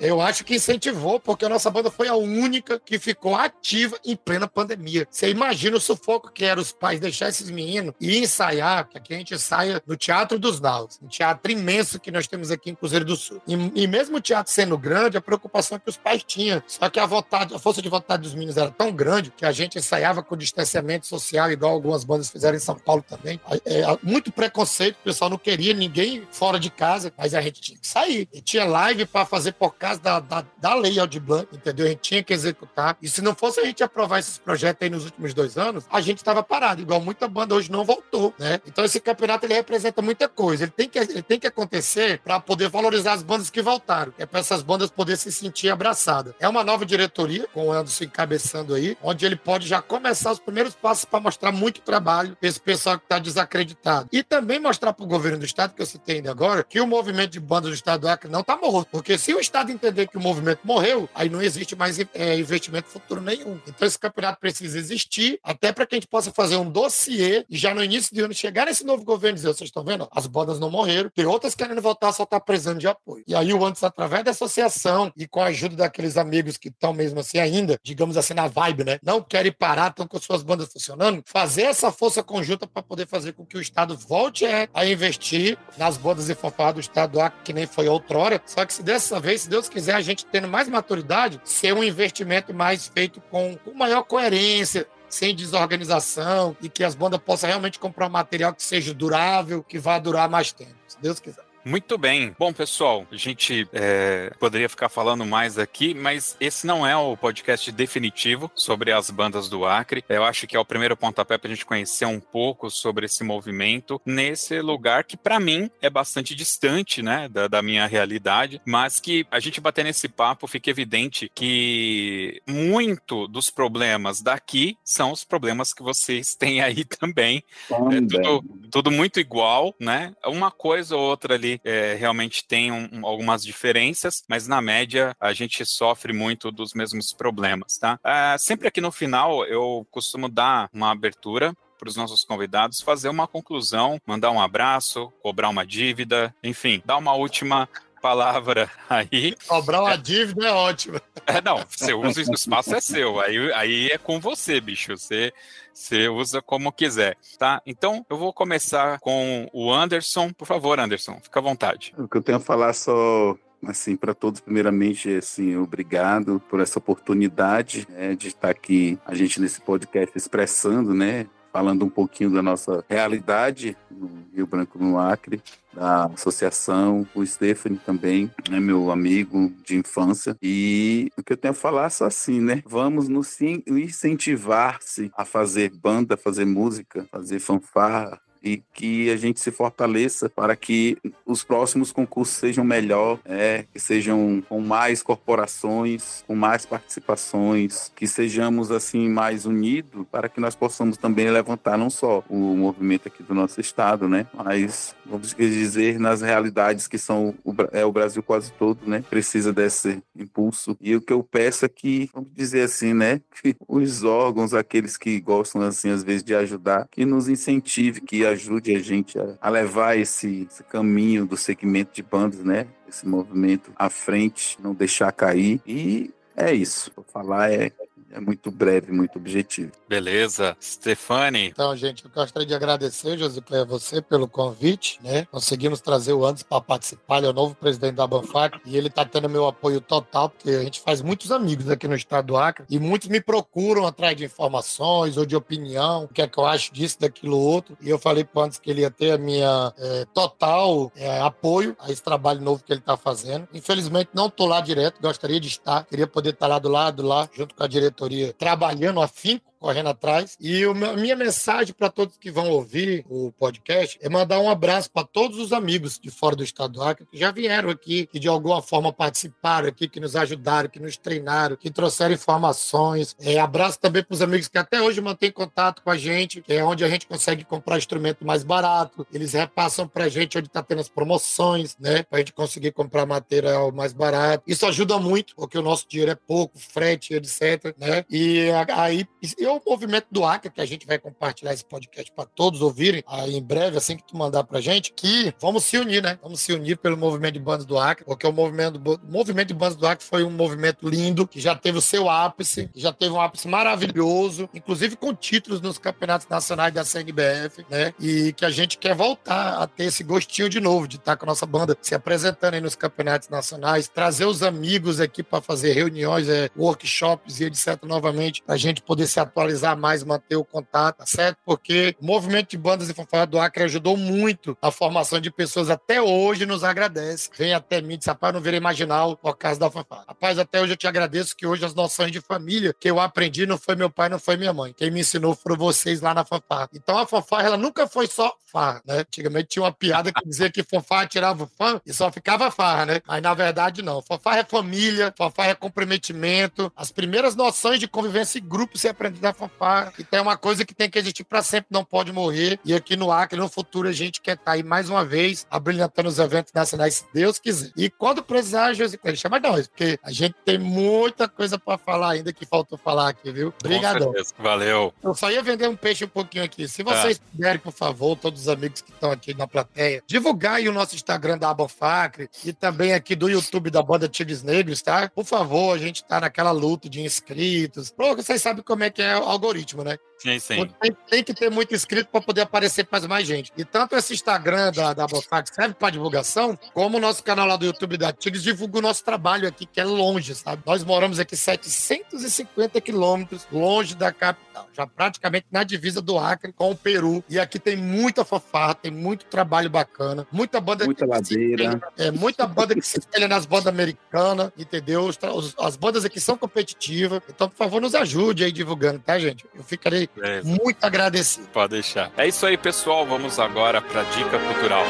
eu acho que incentivou, porque a nossa banda foi a única que ficou ativa em plena pandemia. Você imagina o sufoco que era os pais deixar esses meninos e ensaiar, que aqui a gente ensaia no Teatro dos Naus, um teatro imenso que nós temos aqui em Cruzeiro do Sul. E, e mesmo o teatro sendo grande, a preocupação que os pais tinham. Só que a, vontade, a força de vontade dos meninos era tão grande que a gente ensaiava com distanciamento social, igual algumas bandas fizeram em São Paulo também. É, muito preconceito, o pessoal não queria ninguém fora de casa, mas a gente tinha que sair. E tinha live para fazer por causa da, da, da lei Aldir Blanc, entendeu? A gente tinha que executar. E se não fosse a gente aprovar esses projetos aí nos últimos dois anos, a gente estava parado, igual muita banda hoje não voltou, né? Então esse campeonato ele representa muita coisa. Ele tem que, ele tem que acontecer para poder valorizar as bandas que voltaram. É para essas bandas poderem se sentir abraçadas. É uma nova diretoria, com o Anderson encabeçando aí, onde ele pode já começar os primeiros passos para mostrar muito trabalho esse pessoal que está desacreditado. E também mostrar para o governo do estado, que eu citei ainda agora, que o movimento de bandas do estado do Acre não está morto. Porque se o estado entender que o movimento morreu, aí não existe mais é, investimento futuro nenhum. Então esse campeonato precisa existir, até para que a gente possa fazer um dossiê e já no início de ano chegar nesse novo governo e dizer: vocês estão vendo? As bandas não morreram, tem outras querendo voltar, só está precisando de apoio. E aí o antes, através da associação e com a ajuda daqueles amigos que estão mesmo assim ainda, digamos assim, na vibe, né? Não querem parar, estão com suas bandas funcionando, fazer essa força conjunta para poder fazer com que o Estado volte a investir nas bandas e fanfarras do Estado do que nem foi outrora. Só que se dessa vez, se Deus quiser, a gente tendo mais maturidade, ser um investimento mais feito com, com maior coerência, sem desorganização e que as bandas possam realmente comprar um material que seja durável, que vá durar mais tempo, se Deus quiser. Muito bem. Bom, pessoal, a gente é, poderia ficar falando mais aqui, mas esse não é o podcast definitivo sobre as bandas do Acre. Eu acho que é o primeiro pontapé para a gente conhecer um pouco sobre esse movimento nesse lugar que, para mim, é bastante distante né, da, da, minha realidade, mas que a gente bater nesse papo fica evidente que muito dos problemas daqui são os problemas que vocês têm aí também. também. É tudo, tudo muito igual, né? Uma coisa ou outra ali é, realmente tem um, algumas diferenças, mas na média a gente sofre muito dos mesmos problemas, tá? É, sempre aqui no final eu costumo dar uma abertura para os nossos convidados fazer uma conclusão, mandar um abraço, cobrar uma dívida, enfim, dar uma última palavra aí. Cobrar uma dívida é ótimo. É, não, você usa o espaço é seu, aí, aí é com você, bicho. Você, você usa como quiser, tá? Então, eu vou começar com o Anderson. Por favor, Anderson, fica à vontade. O que eu tenho a falar só assim para todos primeiramente assim obrigado por essa oportunidade né, de estar aqui a gente nesse podcast expressando né falando um pouquinho da nossa realidade no Rio Branco, no Acre, da associação, o Stephanie também, é meu amigo de infância. E o que eu tenho a falar é só assim, né? Vamos nos incentivar-se a fazer banda, fazer música, fazer fanfarra, e que a gente se fortaleça para que os próximos concursos sejam melhor, é, que sejam com mais corporações, com mais participações, que sejamos assim mais unidos para que nós possamos também levantar não só o movimento aqui do nosso estado, né, mas vamos dizer nas realidades que são o, é o Brasil quase todo, né, precisa desse impulso. E o que eu peço é que, vamos dizer assim, né, que os órgãos, aqueles que gostam assim às vezes de ajudar, que nos incentive, que ajude a gente a, a levar esse, esse, caminho do segmento de bandas, né? Esse movimento à frente, não deixar cair. E é isso. Vou falar é é muito breve, muito objetivo. Beleza. Stefani. Então, gente, eu gostaria de agradecer, José, a você pelo convite, né? Conseguimos trazer o Andes para participar, ele é o novo presidente da Banfac e ele está tendo meu apoio total, porque a gente faz muitos amigos aqui no estado do Acre e muitos me procuram atrás de informações ou de opinião, o que é que eu acho disso, daquilo outro. E eu falei para Andes que ele ia ter a minha é, total é, apoio a esse trabalho novo que ele está fazendo. Infelizmente, não estou lá direto, gostaria de estar, queria poder estar lá do lado, lá, junto com a diretoria diretoria trabalhando afinco correndo atrás. E a minha mensagem para todos que vão ouvir o podcast é mandar um abraço para todos os amigos de fora do estado do Acre que já vieram aqui, que de alguma forma participaram aqui, que nos ajudaram, que nos treinaram, que trouxeram informações. É, abraço também para os amigos que até hoje mantêm contato com a gente, que é onde a gente consegue comprar instrumento mais barato. Eles repassam para a gente onde está tendo as promoções, né? Para a gente conseguir comprar material mais barato. Isso ajuda muito, porque o nosso dinheiro é pouco, frete, etc. Né? E aí eu o movimento do Acre, que a gente vai compartilhar esse podcast para todos ouvirem aí em breve, assim que tu mandar pra gente, que vamos se unir, né? Vamos se unir pelo movimento de bandas do Acre, porque o movimento, o movimento de bandas do Acre foi um movimento lindo, que já teve o seu ápice, que já teve um ápice maravilhoso, inclusive com títulos nos campeonatos nacionais da CNBF, né? E que a gente quer voltar a ter esse gostinho de novo, de estar com a nossa banda se apresentando aí nos campeonatos nacionais, trazer os amigos aqui para fazer reuniões, é, workshops e etc. novamente, para gente poder se atualizar mais, manter o contato, tá certo? Porque o movimento de bandas e fanfarras do Acre ajudou muito a formação de pessoas. Até hoje nos agradece. Vem até mim e diz, rapaz, não virei marginal por causa da fanfarra. Rapaz, até hoje eu te agradeço que hoje as noções de família que eu aprendi não foi meu pai, não foi minha mãe. Quem me ensinou foram vocês lá na fanfarra. Então a fanfarra, ela nunca foi só farra, né? Antigamente tinha uma piada que dizia que fanfarra tirava o fã e só ficava farra, né? Mas na verdade não. Fanfarra é família, fanfarra é comprometimento. As primeiras noções de convivência em grupo se aprende fanfarra. Então é uma coisa que tem que existir para sempre, não pode morrer. E aqui no Acre, no futuro, a gente quer estar tá aí mais uma vez, abrilhantando os eventos nacionais, se Deus quiser. E quando precisar, José chama nós, porque a gente tem muita coisa para falar ainda que faltou falar aqui, viu? Obrigadão. Valeu. Eu só ia vender um peixe um pouquinho aqui. Se vocês ah. puderem, por favor, todos os amigos que estão aqui na plateia, divulgar aí o nosso Instagram da Abofacre e também aqui do YouTube da banda Tigres Negros, tá? Por favor, a gente tá naquela luta de inscritos. Pô, vocês sabem como é que é o algoritmo, né? Sim, sim. Tem, tem, que ter muito inscrito para poder aparecer para mais gente. E tanto esse Instagram da, da Bofax serve para divulgação, como o nosso canal lá do YouTube da Tigres divulga o nosso trabalho aqui, que é longe, sabe? Nós moramos aqui 750 quilômetros longe da capital, já praticamente na divisa do Acre com o Peru. E aqui tem muita fanfarra, tem muito trabalho bacana, muita banda muita ladeira. é, muita banda que se espelha nas bandas americanas, entendeu? as bandas aqui são competitivas. Então, por favor, nos ajude aí divulgando, tá, gente? Eu ficarei muito agradecido. Pode deixar. É isso aí, pessoal. Vamos agora para a dica cultural.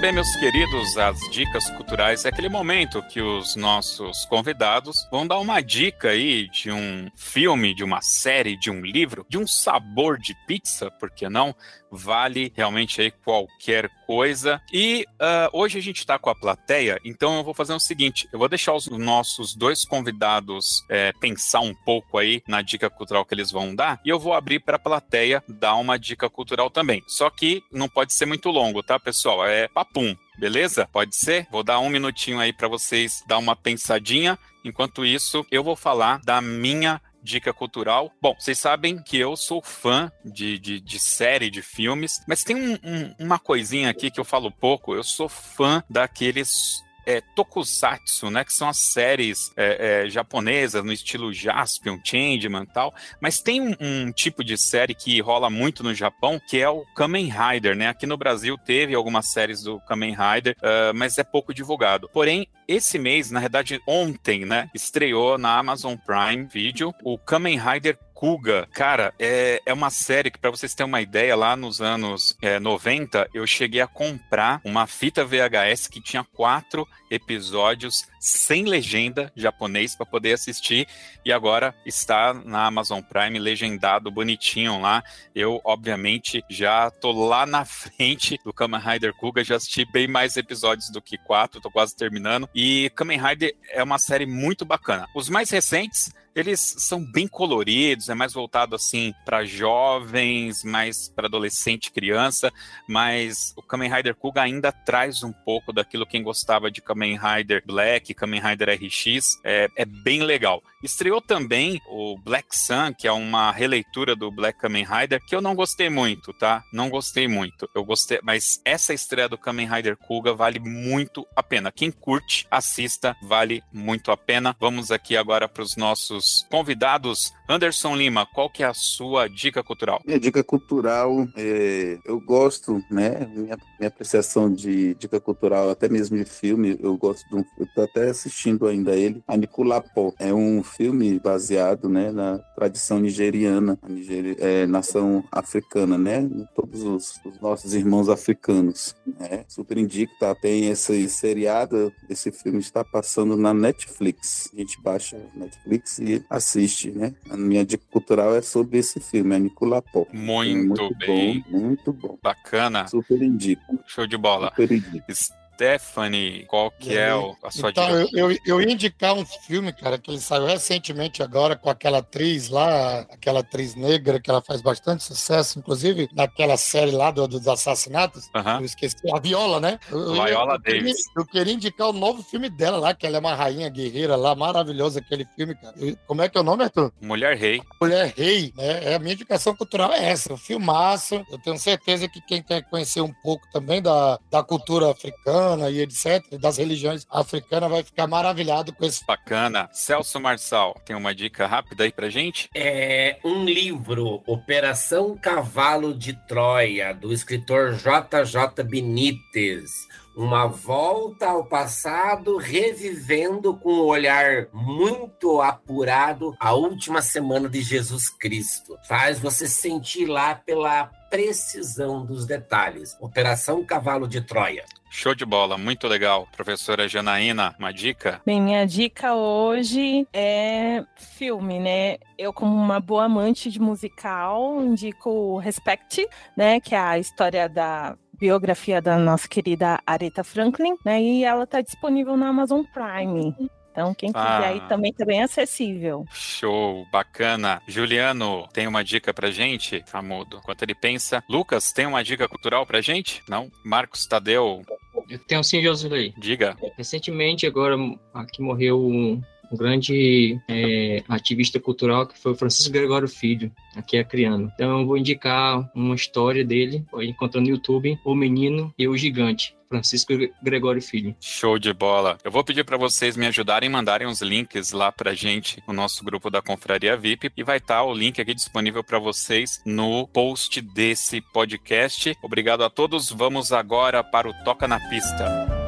Bem, meus queridos, as dicas culturais é aquele momento que os nossos convidados vão dar uma dica aí de um filme, de uma série, de um livro, de um sabor de pizza, por que não? Vale realmente aí qualquer coisa. E uh, hoje a gente está com a plateia, então eu vou fazer o seguinte: eu vou deixar os nossos dois convidados é, pensar um pouco aí na dica cultural que eles vão dar, e eu vou abrir para a plateia dar uma dica cultural também. Só que não pode ser muito longo, tá, pessoal? É papo papum. Beleza? Pode ser? Vou dar um minutinho aí para vocês dar uma pensadinha. Enquanto isso, eu vou falar da minha dica cultural. Bom, vocês sabem que eu sou fã de, de, de série, de filmes, mas tem um, um, uma coisinha aqui que eu falo pouco. Eu sou fã daqueles é, tokusatsu, né, que são as séries é, é, japonesas no estilo Jaspion, Changeman e tal, mas tem um, um, tipo de série que rola muito no Japão, que é o Kamen Rider, né? Aqui no Brasil teve algumas séries do Kamen Rider, uh, mas é pouco divulgado. Porém, esse mês, na verdade ontem, né, estreou na Amazon Prime Video o Kamen Rider Kuga, cara, é, é uma série que, para vocês terem uma ideia, lá nos anos é, 90, eu cheguei a comprar uma fita VHS que tinha quatro episódios sem legenda japonês para poder assistir e agora está na Amazon Prime legendado bonitinho lá. Eu, obviamente, já tô lá na frente do Kamen Rider Kuga, já assisti bem mais episódios do que quatro, tô quase terminando. E Kamen Rider é uma série muito bacana. Os mais recentes eles são bem coloridos, é mais voltado assim para jovens, mais para adolescente, criança, mas o Kamen Rider Kuga ainda traz um pouco daquilo quem gostava de Kamen Rider Black, Kamen Rider RX, é, é bem legal. Estreou também o Black Sun, que é uma releitura do Black Kamen Rider, que eu não gostei muito, tá? Não gostei muito. Eu gostei, mas essa estreia do Kamen Rider Kuga vale muito a pena. Quem curte, assista, vale muito a pena. Vamos aqui agora para os nossos convidados Anderson Lima, qual que é a sua dica cultural? Minha dica cultural, é, eu gosto, né? Minha, minha apreciação de dica cultural, até mesmo de filme, eu gosto de um. Eu tô até assistindo ainda ele, Anikulapó. É um filme baseado, né, na tradição nigeriana, a Nigeri, é, nação africana, né? Todos os, os, nossos irmãos africanos. Né? Super indico, tá? Tem esse seriado, esse filme está passando na Netflix. A gente baixa Netflix e assiste, né? Minha dica cultural é sobre esse filme, é Niculapó. Muito, muito bem. Bom, muito bom. Bacana. Super indico. Show de bola. Super indico. Stephanie, qual que é a sua então, dica? Eu, eu, eu ia indicar um filme, cara, que ele saiu recentemente agora com aquela atriz lá, aquela atriz negra, que ela faz bastante sucesso, inclusive naquela série lá do, dos assassinatos. Uh -huh. Eu esqueci, a Viola, né? Eu, Viola eu, Davis. Eu queria indicar o novo filme dela lá, que ela é uma rainha guerreira lá, maravilhosa aquele filme, cara. como é que é o nome, Arthur? Mulher Rei. Mulher Rei, né? É, a minha indicação cultural é essa, um filmaço. Eu tenho certeza que quem quer conhecer um pouco também da, da cultura africana e etc., das religiões africanas, vai ficar maravilhado com esse. Bacana. Celso Marçal, tem uma dica rápida aí pra gente? É um livro, Operação Cavalo de Troia, do escritor J.J. Benítez uma volta ao passado, revivendo com um olhar muito apurado a última semana de Jesus Cristo. Faz você sentir lá pela precisão dos detalhes. Operação Cavalo de Troia. Show de bola, muito legal. Professora Janaína, uma dica? Bem, minha dica hoje é filme, né? Eu, como uma boa amante de musical, indico Respect, né? Que é a história da biografia da nossa querida Aretha Franklin, né? E ela está disponível na Amazon Prime. Então, quem quiser ah, aí também tá bem acessível. Show, bacana. Juliano, tem uma dica pra gente? Tá mudo. Enquanto ele pensa. Lucas, tem uma dica cultural pra gente? Não? Marcos Tadeu? Eu tenho sim, Josué. Diga. Recentemente, agora, aqui morreu um, um grande é, ativista cultural que foi o Francisco Gregório Filho, aqui é criando. Então eu vou indicar uma história dele, encontrando no YouTube, O Menino e o Gigante. Francisco Gregório Filho. Show de bola. Eu vou pedir para vocês me ajudarem mandarem os links lá pra gente no nosso grupo da Confraria VIP e vai estar tá o link aqui disponível para vocês no post desse podcast. Obrigado a todos. Vamos agora para o Toca na Pista.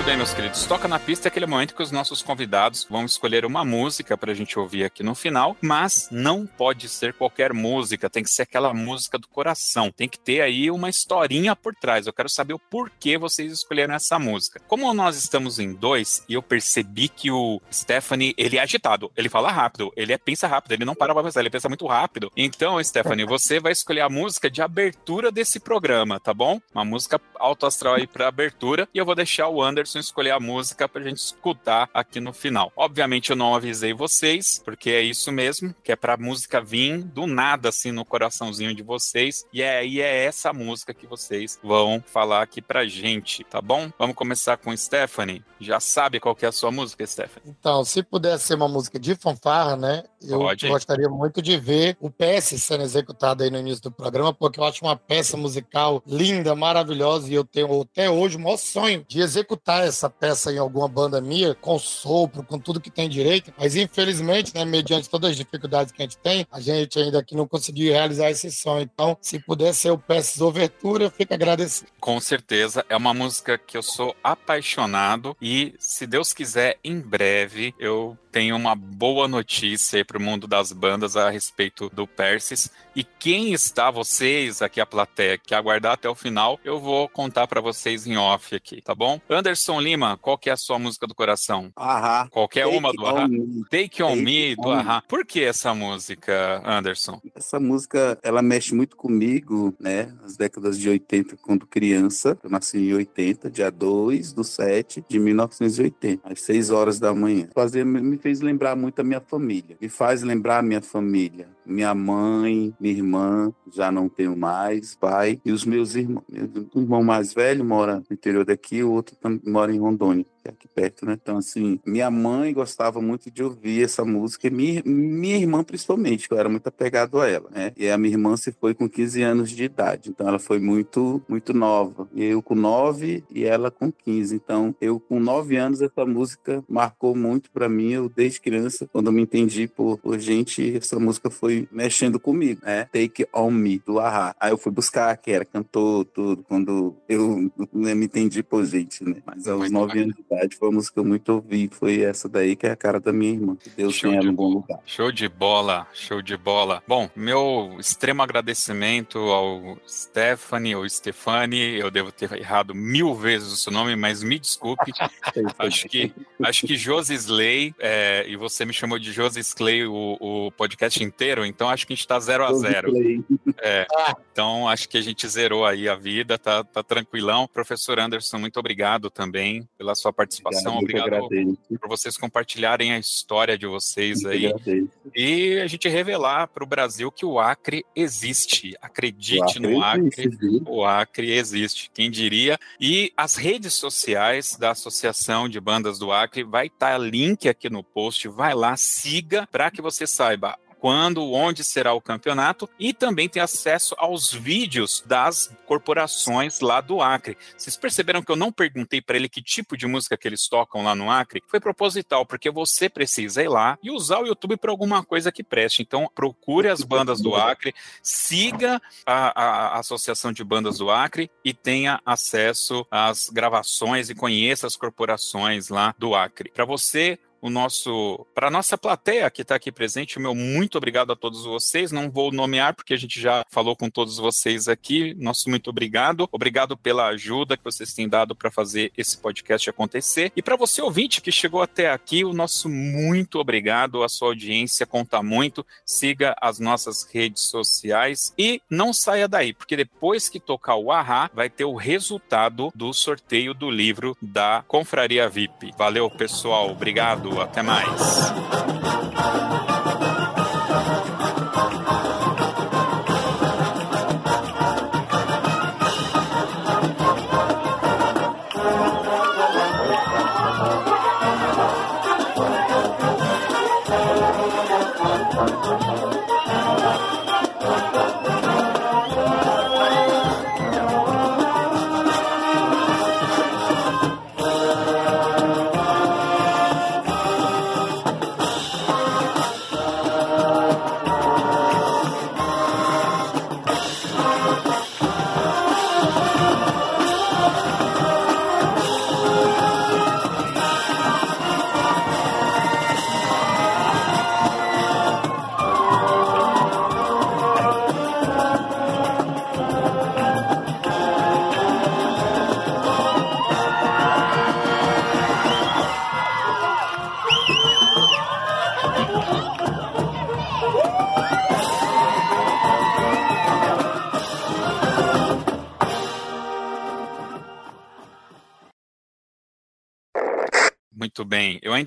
Muito bem, meus queridos. Toca na pista é aquele momento que os nossos convidados vão escolher uma música para a gente ouvir aqui no final, mas não pode ser qualquer música, tem que ser aquela música do coração. Tem que ter aí uma historinha por trás. Eu quero saber o porquê vocês escolheram essa música. Como nós estamos em dois e eu percebi que o Stephanie, ele é agitado, ele fala rápido, ele é, pensa rápido, ele não para pra pensar, ele pensa muito rápido. Então, Stephanie, você vai escolher a música de abertura desse programa, tá bom? Uma música alto astral aí para abertura e eu vou deixar o Anderson escolher a música pra gente escutar aqui no final. Obviamente eu não avisei vocês, porque é isso mesmo, que é pra música vir do nada assim no coraçãozinho de vocês. E aí é, é essa música que vocês vão falar aqui pra gente, tá bom? Vamos começar com Stephanie. Já sabe qual que é a sua música, Stephanie? Então, se pudesse ser uma música de fanfarra, né? Eu Pode. gostaria muito de ver o PS sendo executado aí no início do programa, porque eu acho uma peça musical linda, maravilhosa, e eu tenho até hoje o maior sonho de executar essa peça em alguma banda minha, com sopro, com tudo que tem direito, mas infelizmente, né, mediante todas as dificuldades que a gente tem, a gente ainda aqui não conseguiu realizar esse sonho. Então, se puder ser o Peças Overtura, eu fico agradecido. Com certeza, é uma música que eu sou apaixonado e, se Deus quiser, em breve eu tenho uma boa notícia para o mundo das bandas a respeito do Persis. E quem está, vocês aqui, a plateia, que aguardar até o final, eu vou contar para vocês em off aqui, tá bom? Anderson Lima, qual que é a sua música do coração? Ahá. Qualquer Take uma do Ahá? Take On Take Me, do Ahá. Por que essa música, Anderson? Essa música, ela mexe muito comigo, né? Nas décadas de 80, quando criança. Eu nasci em 80, dia 2 do 7 de 1980, às 6 horas da manhã. Fazia, me fez lembrar muito a minha família. Me faz lembrar a minha família. Minha mãe, minha irmã, já não tenho mais, pai, e os meus irmãos. Meu irmão mais velho mora no interior daqui, o outro mora em Rondônia que é aqui perto, né? Então, assim, minha mãe gostava muito de ouvir essa música, e minha, minha irmã principalmente, que eu era muito apegado a ela, né? E a minha irmã se foi com 15 anos de idade, então ela foi muito, muito nova. Eu com 9 e ela com 15. Então, eu com 9 anos, essa música marcou muito para mim. Eu, desde criança, quando eu me entendi por, por gente, essa música foi mexendo comigo, né? Take On Me, do Ahá. Aí eu fui buscar, que era cantor, tudo, quando eu me entendi por gente, né? Mas aos 9 anos verdade, foi uma música que eu muito ouvi. Foi essa daí que é a cara da minha irmã. Que Deus tenha no bom lugar. Show de bola, show de bola. Bom, meu extremo agradecimento ao Stephanie ou Stefani, eu devo ter errado mil vezes o seu nome, mas me desculpe. acho que acho que Josi Slay, é, e você me chamou de Josi Slay o, o podcast inteiro, então acho que a gente tá 0 a 0 é, Então acho que a gente zerou aí a vida, tá, tá tranquilão. Professor Anderson, muito obrigado também pela sua participação. Obrigado, Obrigado, por vocês compartilharem a história de vocês aí agradeço. e a gente revelar para o Brasil que o Acre existe. Acredite O no Acre Acre. existe? O Acre existe, quem diria? E as redes sociais da Associação de Bandas do Acre vai estar link aqui no post. Vai lá, siga para que você saiba quando, onde será o campeonato e também tem acesso aos vídeos das corporações lá do Acre. Vocês perceberam que eu não perguntei para ele que tipo de música que eles tocam lá no Acre? Foi proposital, porque você precisa ir lá e usar o YouTube para alguma coisa que preste. Então, procure as bandas do Acre, siga a, a Associação de Bandas do Acre e tenha acesso às gravações e conheça as corporações lá do Acre. Para você o nosso para a nossa plateia que está aqui presente, o meu muito obrigado a todos vocês. Não vou nomear porque a gente já falou com todos vocês aqui. Nosso muito obrigado. Obrigado pela ajuda que vocês têm dado para fazer esse podcast acontecer. E para você ouvinte que chegou até aqui, o nosso muito obrigado. A sua audiência conta muito. Siga as nossas redes sociais e não saia daí, porque depois que tocar o Ahá, vai ter o resultado do sorteio do livro da Confraria VIP. Valeu, pessoal. Obrigado. Até mais.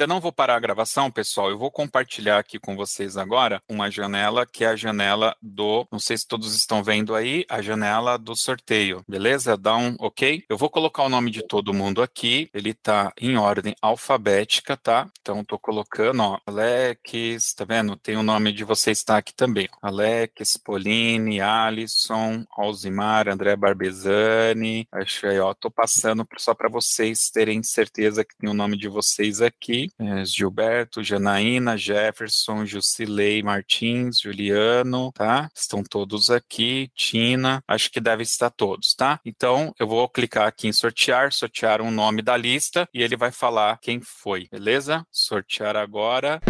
Ainda não vou a gravação, pessoal. Eu vou compartilhar aqui com vocês agora uma janela que é a janela do. Não sei se todos estão vendo aí, a janela do sorteio. Beleza? Dá um ok? Eu vou colocar o nome de todo mundo aqui. Ele tá em ordem alfabética, tá? Então tô colocando, ó. Alex, tá vendo? Tem o nome de vocês tá aqui também. Alex, Pauline, Alisson, Alzimar, André Barbezani. Acho aí, ó. Tô passando só para vocês terem certeza que tem o nome de vocês aqui. É, Gilberto, Janaína, Jefferson, Jusilei Martins, Juliano, tá? Estão todos aqui. Tina, acho que deve estar todos, tá? Então, eu vou clicar aqui em sortear, sortear um nome da lista e ele vai falar quem foi, beleza? Sortear agora.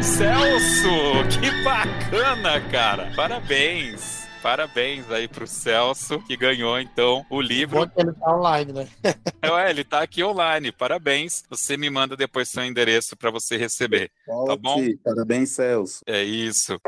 Celso, que bacana, cara. Parabéns. Parabéns aí pro Celso, que ganhou então o livro. Bom que ele tá online, né? É, ele tá aqui online. Parabéns. Você me manda depois seu endereço para você receber. Tá bom? Parabéns, Celso. É isso.